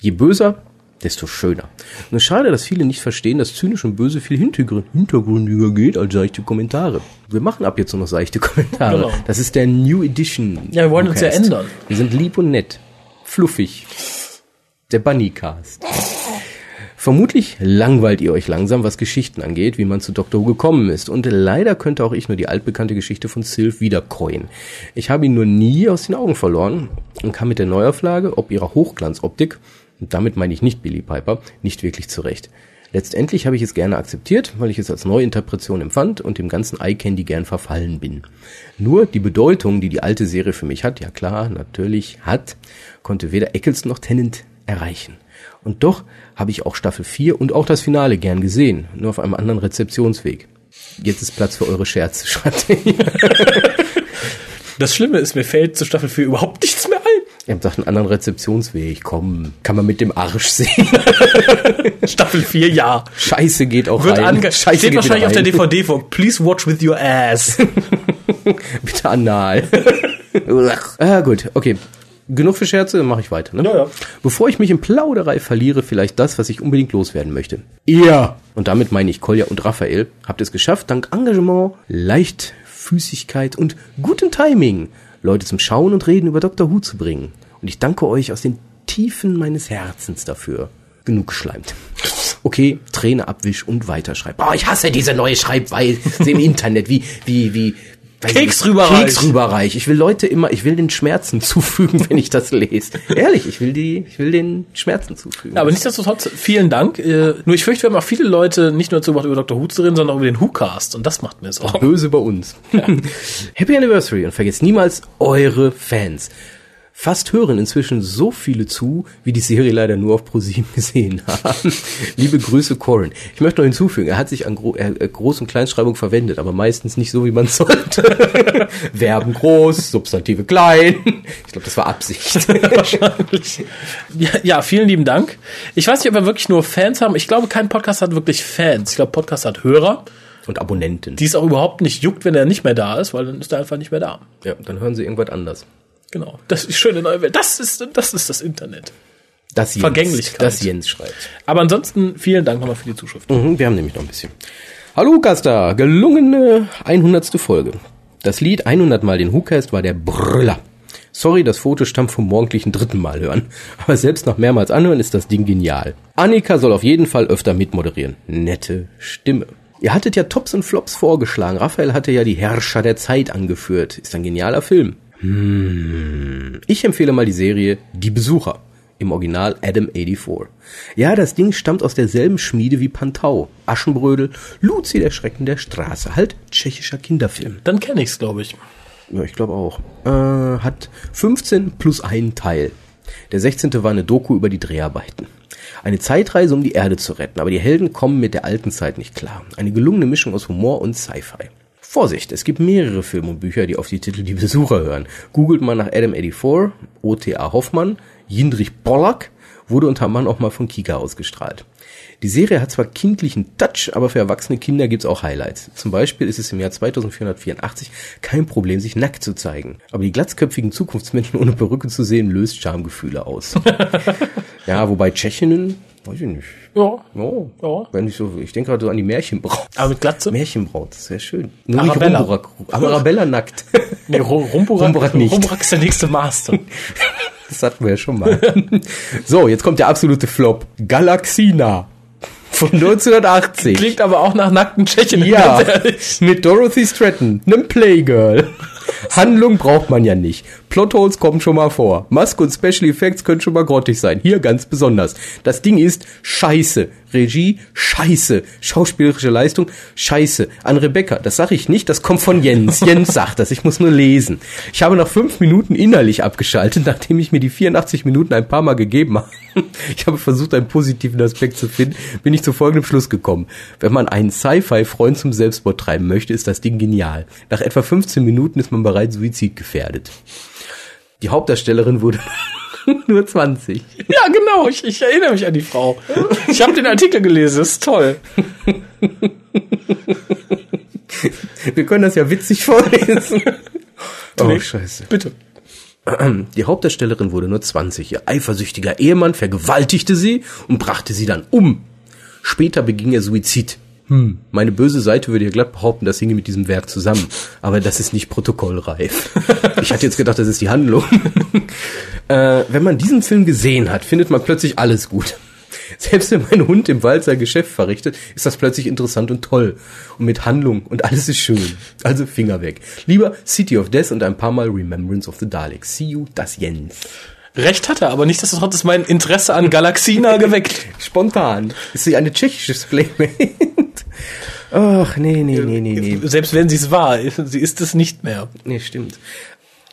Je böser, desto schöner. Und es ist schade, dass viele nicht verstehen, dass zynisch und böse viel hintergrund hintergründiger geht als seichte Kommentare. Wir machen ab jetzt nur noch seichte Kommentare. Genau. Das ist der New Edition. Ja, wir wollen uns ja ändern. Wir sind lieb und nett. Fluffig. Der Bunnycast. Vermutlich langweilt ihr euch langsam, was Geschichten angeht, wie man zu Dr. Who gekommen ist. Und leider könnte auch ich nur die altbekannte Geschichte von Sylph wiedercoin. Ich habe ihn nur nie aus den Augen verloren und kam mit der Neuauflage, ob ihrer Hochglanzoptik, und damit meine ich nicht Billy Piper, nicht wirklich zurecht. Letztendlich habe ich es gerne akzeptiert, weil ich es als Neuinterpretation empfand und dem ganzen Eye Candy gern verfallen bin. Nur die Bedeutung, die die alte Serie für mich hat, ja klar, natürlich hat, konnte weder Eccleston noch Tennant erreichen. Und doch habe ich auch Staffel 4 und auch das Finale gern gesehen, nur auf einem anderen Rezeptionsweg. Jetzt ist Platz für eure Scherze, *laughs* schreibt er. Das Schlimme ist, mir fällt zu Staffel 4 überhaupt nichts mehr ein. Ihr habt doch einen anderen Rezeptionsweg. Komm, kann man mit dem Arsch sehen. *laughs* Staffel 4, ja. Scheiße geht auch Wird rein. Scheiße steht geht wahrscheinlich auf der. DVD vor. Please watch with your ass. *laughs* Bitte anal. *laughs* ah, gut, okay. Genug für Scherze, dann mache ich weiter. Ne? Ja, ja. Bevor ich mich in Plauderei verliere, vielleicht das, was ich unbedingt loswerden möchte. Ihr, und damit meine ich Kolja und Raphael, habt es geschafft, dank Engagement, Leichtfüßigkeit und gutem Timing, Leute zum Schauen und Reden über Dr. Who zu bringen. Und ich danke euch aus den Tiefen meines Herzens dafür. Genug geschleimt. Okay, Träne abwisch und weiterschreib. Boah, ich hasse diese neue Schreibweise im Internet. Wie, wie, wie, Keks rüberreich. Keks rüberreich. Ich will Leute immer, ich will den Schmerzen *laughs* zufügen, wenn ich das lese. Ehrlich, ich will die, ich will den Schmerzen zufügen. Ja, aber nichtsdestotrotz, vielen Dank. Äh, nur ich fürchte, wir haben auch viele Leute nicht nur dazu gebracht, über Dr. Who zu reden, sondern auch über den Who-Cast. Und das macht mir Sorgen. Böse bei uns. *laughs* Happy Anniversary und vergesst niemals eure Fans. Fast hören inzwischen so viele zu, wie die Serie leider nur auf ProSieben *laughs* gesehen haben. Liebe Grüße, Corin. Ich möchte noch hinzufügen, er hat sich an Gro äh, Groß- und Kleinschreibung verwendet, aber meistens nicht so, wie man *laughs* sollte. *laughs* Verben groß, Substantive klein. Ich glaube, das war Absicht. Ja, ja, vielen lieben Dank. Ich weiß nicht, ob wir wirklich nur Fans haben. Ich glaube, kein Podcast hat wirklich Fans. Ich glaube, Podcast hat Hörer, Und Abonnenten. die es auch überhaupt nicht juckt, wenn er nicht mehr da ist, weil dann ist er einfach nicht mehr da. Ja, dann hören sie irgendwas anders. Genau. Das ist schöne neue Welt. Das ist, das ist das Internet. Das Jens, Vergänglichkeit. Das Jens schreibt. Aber ansonsten vielen Dank nochmal für die Zuschrift. Mhm, wir haben nämlich noch ein bisschen. Hallo Gasta, gelungene 100. Folge. Das Lied 100 Mal den WhoCast war der Brüller. Sorry, das Foto stammt vom morgendlichen dritten Mal hören. Aber selbst nach mehrmals anhören ist das Ding genial. Annika soll auf jeden Fall öfter mitmoderieren. Nette Stimme. Ihr hattet ja Tops und Flops vorgeschlagen. Raphael hatte ja die Herrscher der Zeit angeführt. Ist ein genialer Film. Hm. Ich empfehle mal die Serie Die Besucher. Im Original Adam 84. Ja, das Ding stammt aus derselben Schmiede wie Pantau. Aschenbrödel, Luzi der Schrecken der Straße. Halt tschechischer Kinderfilm. Dann kenne ich's, glaube ich. Ja, ich glaube auch. Äh, hat 15 plus einen Teil. Der 16. war eine Doku über die Dreharbeiten. Eine Zeitreise, um die Erde zu retten, aber die Helden kommen mit der alten Zeit nicht klar. Eine gelungene Mischung aus Humor und Sci-Fi. Vorsicht, es gibt mehrere Filme und Bücher, die auf die Titel Die Besucher hören. Googelt mal nach Adam 84, O.T.A. Hoffmann, Jindrich Pollack, wurde unter Mann auch mal von Kika ausgestrahlt. Die Serie hat zwar kindlichen Touch, aber für erwachsene Kinder gibt's auch Highlights. Zum Beispiel ist es im Jahr 2484 kein Problem, sich nackt zu zeigen. Aber die glatzköpfigen Zukunftsmenschen *laughs* ohne Perücke zu sehen, löst Schamgefühle aus. *laughs* ja, wobei Tschechinnen, weiß ich nicht. Ja. Oh, Ja. wenn ich so, ich denke gerade so an die Märchenbraut. Aber mit Glatze? Märchenbraut, das wäre schön. Nur Arabella. nicht Rumburak. Aber Arabella nackt. *laughs* Nee, Rum- Rumburak, Rumburak nicht. Rumburak ist der nächste Master. *laughs* Das hatten wir ja schon mal. *laughs* so, jetzt kommt der absolute Flop. Galaxina. Von 1980. Klingt aber auch nach nackten Tschechen. Ja, mit Dorothy Stratton, nem Playgirl. Handlung braucht man ja nicht. Plotholes kommen schon mal vor. Maske und Special Effects können schon mal grottig sein. Hier ganz besonders. Das Ding ist scheiße. Regie, scheiße. Schauspielerische Leistung, scheiße. An Rebecca, das sage ich nicht, das kommt von Jens. Jens sagt das, ich muss nur lesen. Ich habe nach fünf Minuten innerlich abgeschaltet, nachdem ich mir die 84 Minuten ein paar Mal gegeben habe. Ich habe versucht, einen positiven Aspekt zu finden, bin ich zu folgendem Schluss gekommen. Wenn man einen Sci-Fi-Freund zum Selbstmord treiben möchte, ist das Ding genial. Nach etwa 15 Minuten ist man bereits suizidgefährdet. Die Hauptdarstellerin wurde *laughs* nur 20. Ja, genau. Ich, ich erinnere mich an die Frau. Ich habe den Artikel gelesen. Das ist toll. *laughs* Wir können das ja witzig vorlesen. *laughs* Oh, Nee. scheiße. Bitte. Die Hauptdarstellerin wurde nur 20. Ihr eifersüchtiger Ehemann vergewaltigte sie und brachte sie dann um. Später beging er Suizid. Hm, meine böse Seite würde ja glatt behaupten, das hinge mit diesem Werk zusammen. Aber das ist nicht protokollreif. *laughs* Ich hatte jetzt gedacht, das ist die Handlung. *laughs* äh, wenn man diesen Film gesehen hat, findet man plötzlich alles gut. *laughs* Selbst wenn mein Hund im Wald sein Geschäft verrichtet, ist das plötzlich interessant und toll. Und mit Handlung und alles ist schön. Also Finger weg. Lieber City of Death und ein paar Mal Remembrance of the Daleks. See you, das Jens. Recht hat er, aber nicht, dass das hat mein Interesse an Galaxina *laughs* geweckt. Spontan. Ist sie eine tschechische Playmate? *laughs* Ach, nee, nee, nee, nee, nee. Selbst wenn sie es war, sie ist es nicht mehr. Nee, stimmt.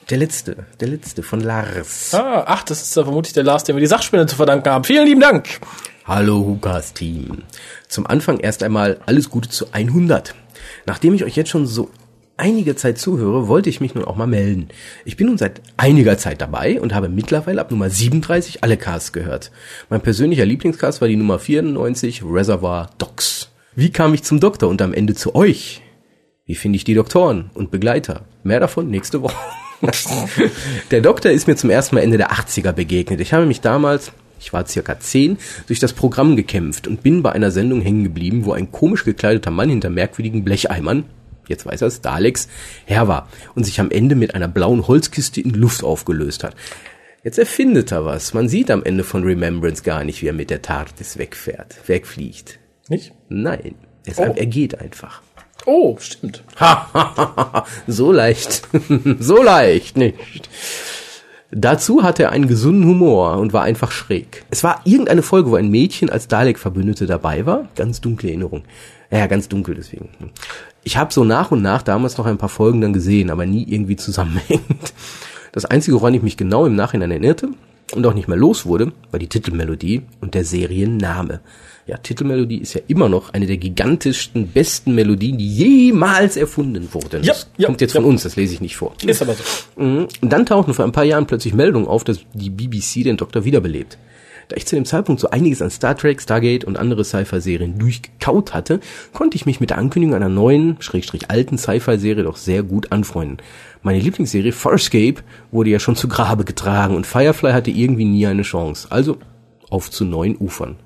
Der letzte, der letzte von Lars. Ah, ach, das ist da vermutlich der Lars, dem wir die Sachspende zu verdanken haben. Vielen lieben Dank. Hallo Hukas Team. Zum Anfang erst einmal alles Gute zu 100. Nachdem ich euch jetzt schon so einige Zeit zuhöre, wollte ich mich nun auch mal melden. Ich bin nun seit einiger Zeit dabei und habe mittlerweile ab Nummer 37 alle Casts gehört. Mein persönlicher Lieblingscast war die Nummer 94 Reservoir Docs. Wie kam ich zum Doktor und am Ende zu euch? Wie finde ich die Doktoren und Begleiter? Mehr davon nächste Woche. *laughs* der Doktor ist mir zum ersten Mal Ende der 80er begegnet. Ich habe mich damals, ich war circa 10, durch das Programm gekämpft und bin bei einer Sendung hängen geblieben, wo ein komisch gekleideter Mann hinter merkwürdigen Blecheimern, jetzt weiß er es, Daleks, her war und sich am Ende mit einer blauen Holzkiste in die Luft aufgelöst hat. Jetzt erfindet er was. Man sieht am Ende von Remembrance gar nicht, wie er mit der TARDIS wegfährt, wegfliegt. Nicht? Nein, es, Oh. er geht einfach. Oh, stimmt. *laughs* so leicht. *laughs* so leicht nicht. Dazu hatte er einen gesunden Humor und war einfach schräg. Es war irgendeine Folge, wo ein Mädchen als Dalek-Verbündete dabei war. Ganz dunkle Erinnerung. Ja, ganz dunkel deswegen. Ich habe so nach und nach damals noch ein paar Folgen dann gesehen, aber nie irgendwie zusammenhängend. Das Einzige, woran ich mich genau im Nachhinein erinnerte und auch nicht mehr los wurde, war die Titelmelodie und der Serienname. Ja, Titelmelodie ist ja immer noch eine der gigantischsten, besten Melodien, die jemals erfunden wurden. Ja, das ja, kommt jetzt ja. von uns, das lese ich nicht vor. Ist aber so. Mhm. Und dann tauchten vor ein paar Jahren plötzlich Meldungen auf, dass die BBC den Doktor wiederbelebt. Da ich zu dem Zeitpunkt so einiges an Star Trek, Stargate und andere Sci-Fi-Serien durchgekaut hatte, konnte ich mich mit der Ankündigung einer neuen, schrägstrich alten Sci-Fi-Serie doch sehr gut anfreunden. Meine Lieblingsserie Farscape wurde ja schon zu Grabe getragen und Firefly hatte irgendwie nie eine Chance. Also auf zu neuen Ufern.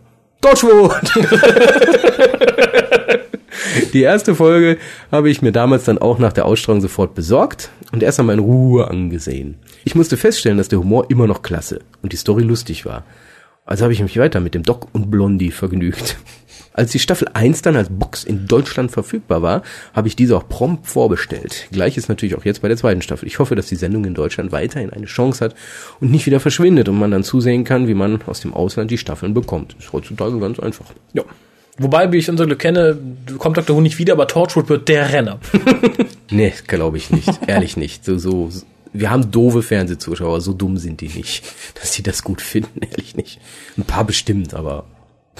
Dodgewood! *laughs* Die erste Folge habe ich mir damals dann auch nach der Ausstrahlung sofort besorgt und erst einmal in Ruhe angesehen. Ich musste feststellen, dass der Humor immer noch klasse und die Story lustig war. Also habe ich mich weiter mit dem Doc und Blondie vergnügt. Als die Staffel 1 dann als Box in Deutschland verfügbar war, habe ich diese auch prompt vorbestellt. Gleiches natürlich auch jetzt bei der zweiten Staffel. Ich hoffe, dass die Sendung in Deutschland weiterhin eine Chance hat und nicht wieder verschwindet und man dann zusehen kann, wie man aus dem Ausland die Staffeln bekommt. Ist heutzutage ganz einfach. Ja. Wobei, wie ich unser Glück kenne, kommt Dr. Who nicht wieder, aber Torchwood wird der Renner. *laughs* nee, glaube ich nicht. Ehrlich nicht. So, so, wir haben doofe Fernsehzuschauer, so dumm sind die nicht, dass sie das gut finden, ehrlich nicht. Ein paar bestimmt, aber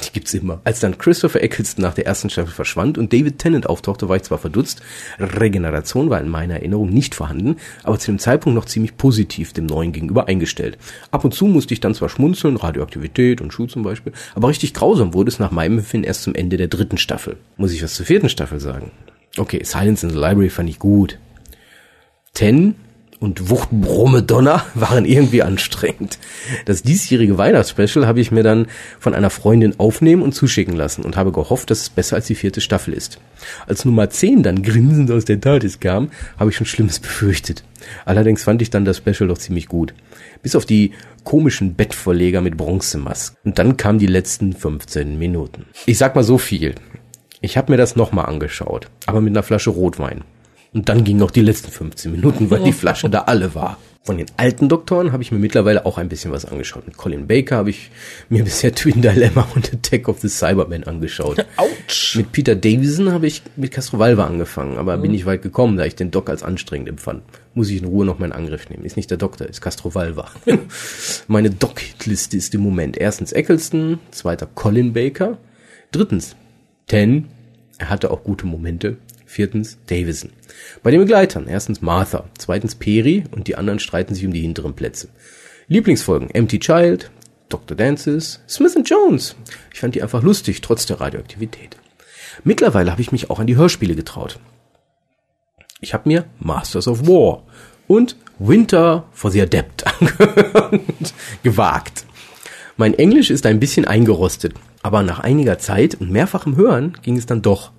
die gibt's immer. Als dann Christopher Eccleston nach der ersten Staffel verschwand und David Tennant auftauchte, war ich zwar verdutzt, Regeneration war in meiner Erinnerung nicht vorhanden, aber zu dem Zeitpunkt noch ziemlich positiv dem Neuen gegenüber eingestellt. Ab und zu musste ich dann zwar schmunzeln, Radioaktivität und Schuh zum Beispiel, aber richtig grausam wurde es nach meinem Empfinden erst zum Ende der dritten Staffel. Muss ich was zur vierten Staffel sagen? Okay, Silence in the Library fand ich gut. Ten und Wuchtbrummedonner *laughs* waren irgendwie anstrengend. Das diesjährige Weihnachtsspecial habe ich mir dann von einer Freundin aufnehmen und zuschicken lassen und habe gehofft, dass es besser als die vierte Staffel ist. Als Nummer 10 dann grinsend aus der TARDIS kam, habe ich schon Schlimmes befürchtet. Allerdings fand ich dann das Special doch ziemlich gut. Bis auf die komischen Bettvorleger mit Bronzemasken. Und dann kamen die letzten 15 Minuten. Ich sag mal so viel. Ich habe mir das nochmal angeschaut, aber mit einer Flasche Rotwein. Und dann ging noch die letzten 15 Minuten, weil die Flasche da alle war. Von den alten Doktoren habe ich mir mittlerweile auch ein bisschen was angeschaut. Mit Colin Baker habe ich mir *laughs* bisher Twin Dilemma und Attack of the Cybermen angeschaut. *laughs* Autsch! Mit Peter Davison habe ich mit Castrovalva angefangen, aber mhm. bin nicht weit gekommen, da ich den Doc als anstrengend empfand. Muss ich in Ruhe noch meinen Angriff nehmen. Ist nicht der Doktor, ist Castrovalva. *laughs* Meine Doc-Hitliste ist im Moment erstens Eccleston, zweiter Colin Baker, drittens Ten, er hatte auch gute Momente, viertens Davison. Bei den Begleitern erstens Martha, zweitens Peri und die anderen streiten sich um die hinteren Plätze. Lieblingsfolgen Empty Child, Dr. Dances, Smith Jones. Ich fand die einfach lustig, trotz der Radioaktivität. Mittlerweile habe ich mich auch an die Hörspiele getraut. Ich habe mir Masters of War und Winter for the Adept *laughs* gewagt. Mein Englisch ist ein bisschen eingerostet, aber nach einiger Zeit und mehrfachem Hören ging es dann doch.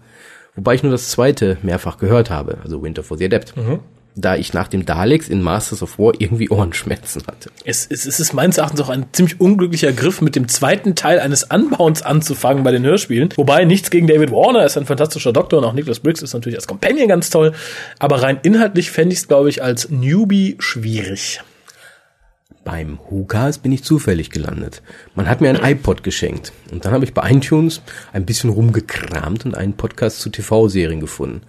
Wobei ich nur das zweite mehrfach gehört habe, also Winter for the Adept. Mhm. Da ich nach dem Daleks in Masters of War irgendwie Ohrenschmerzen hatte. Es, es, es ist meines Erachtens auch ein ziemlich unglücklicher Griff, mit dem zweiten Teil eines Anbauens anzufangen bei den Hörspielen. Wobei nichts gegen David Warner, er ist ein fantastischer Doktor und auch Nicholas Briggs ist natürlich als Companion ganz toll. Aber rein inhaltlich fände ich es, glaube ich, als Newbie schwierig. Beim WhoCast bin ich zufällig gelandet. Man hat mir ein iPod geschenkt und dann habe ich bei iTunes ein bisschen rumgekramt und einen Podcast zu TV-Serien gefunden.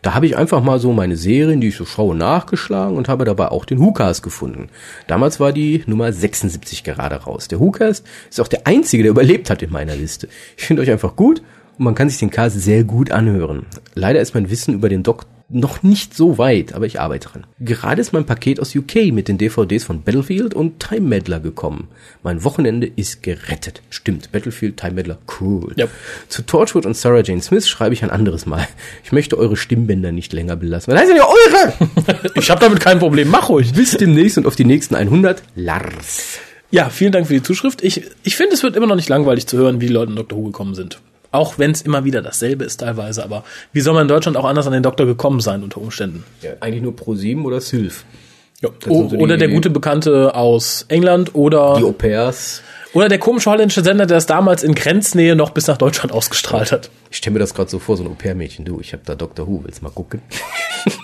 Da habe ich einfach mal so meine Serien, die ich so schaue, nachgeschlagen und habe dabei auch den WhoCast gefunden. Damals war die Nummer 76 gerade raus. Der WhoCast ist auch der einzige, der überlebt hat in meiner Liste. Ich finde euch einfach gut und man kann sich den Cast sehr gut anhören. Leider ist mein Wissen über den Doc noch nicht so weit, aber ich arbeite dran. Gerade ist mein Paket aus UK mit den DVDs von Battlefield und Time Meddler gekommen. Mein Wochenende ist gerettet. Stimmt, Battlefield, Time Meddler, cool. Yep. Zu Torchwood und Sarah Jane Smith schreibe ich ein anderes Mal. Ich möchte eure Stimmbänder nicht länger belassen. Was heißt denn ja eure? *laughs* ich habe damit kein Problem, mach ruhig. Bis demnächst und auf die nächsten 100. Lars. Ja, vielen Dank für die Zuschrift. Ich, ich finde, es wird immer noch nicht langweilig zu hören, wie die Leute in Dr. Who gekommen sind. Auch wenn es immer wieder dasselbe ist teilweise. Aber wie soll man in Deutschland auch anders an den Doktor gekommen sein unter Umständen? Ja, eigentlich nur Pro7 oder Sylph. Ja. O so oder der gute Bekannte aus England oder die Au pairs. Oder der komische holländische Sender, der es damals in Grenznähe noch bis nach Deutschland ausgestrahlt hat. Ich stelle mir das gerade so vor, so ein Au-pair-Mädchen. Du, ich habe da Dr. Who, willst mal gucken?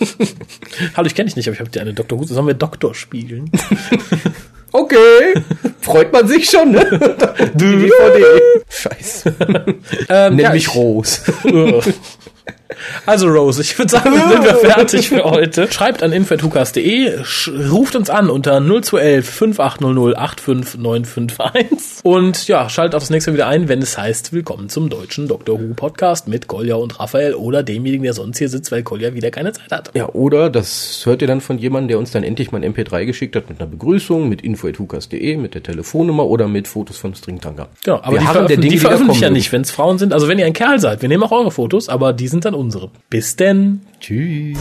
*laughs* Hallo, ich kenne dich nicht, aber ich habe dir eine Dr. Who. Sollen wir Doktor spielen? *laughs* Okay, freut man sich schon, ne? *laughs* Die DVD. Scheiße. *laughs* Ähm, Nenn ja, Rose. *laughs* Also Rose, ich würde sagen, sind wir *laughs* fertig für heute. Schreibt an info.hukas.de, sch- ruft uns an unter 0211 5800 85951 und ja, schaltet auch das nächste Mal wieder ein, wenn es heißt, willkommen zum deutschen Dr. Who Podcast mit Kolja und Raphael oder demjenigen, der sonst hier sitzt, weil Kolja wieder keine Zeit hat. Ja, oder das hört ihr dann von jemandem, der uns dann endlich mal ein MP3 geschickt hat mit einer Begrüßung, mit info.hukas.de, mit der Telefonnummer oder mit Fotos vom Stringtanker. Genau, aber wir die, Dinge, die veröffentlichen ja nicht, wenn es Frauen sind. Also wenn ihr ein Kerl seid, wir nehmen auch eure Fotos, aber die sind dann unsere. Bis denn. Tschüss.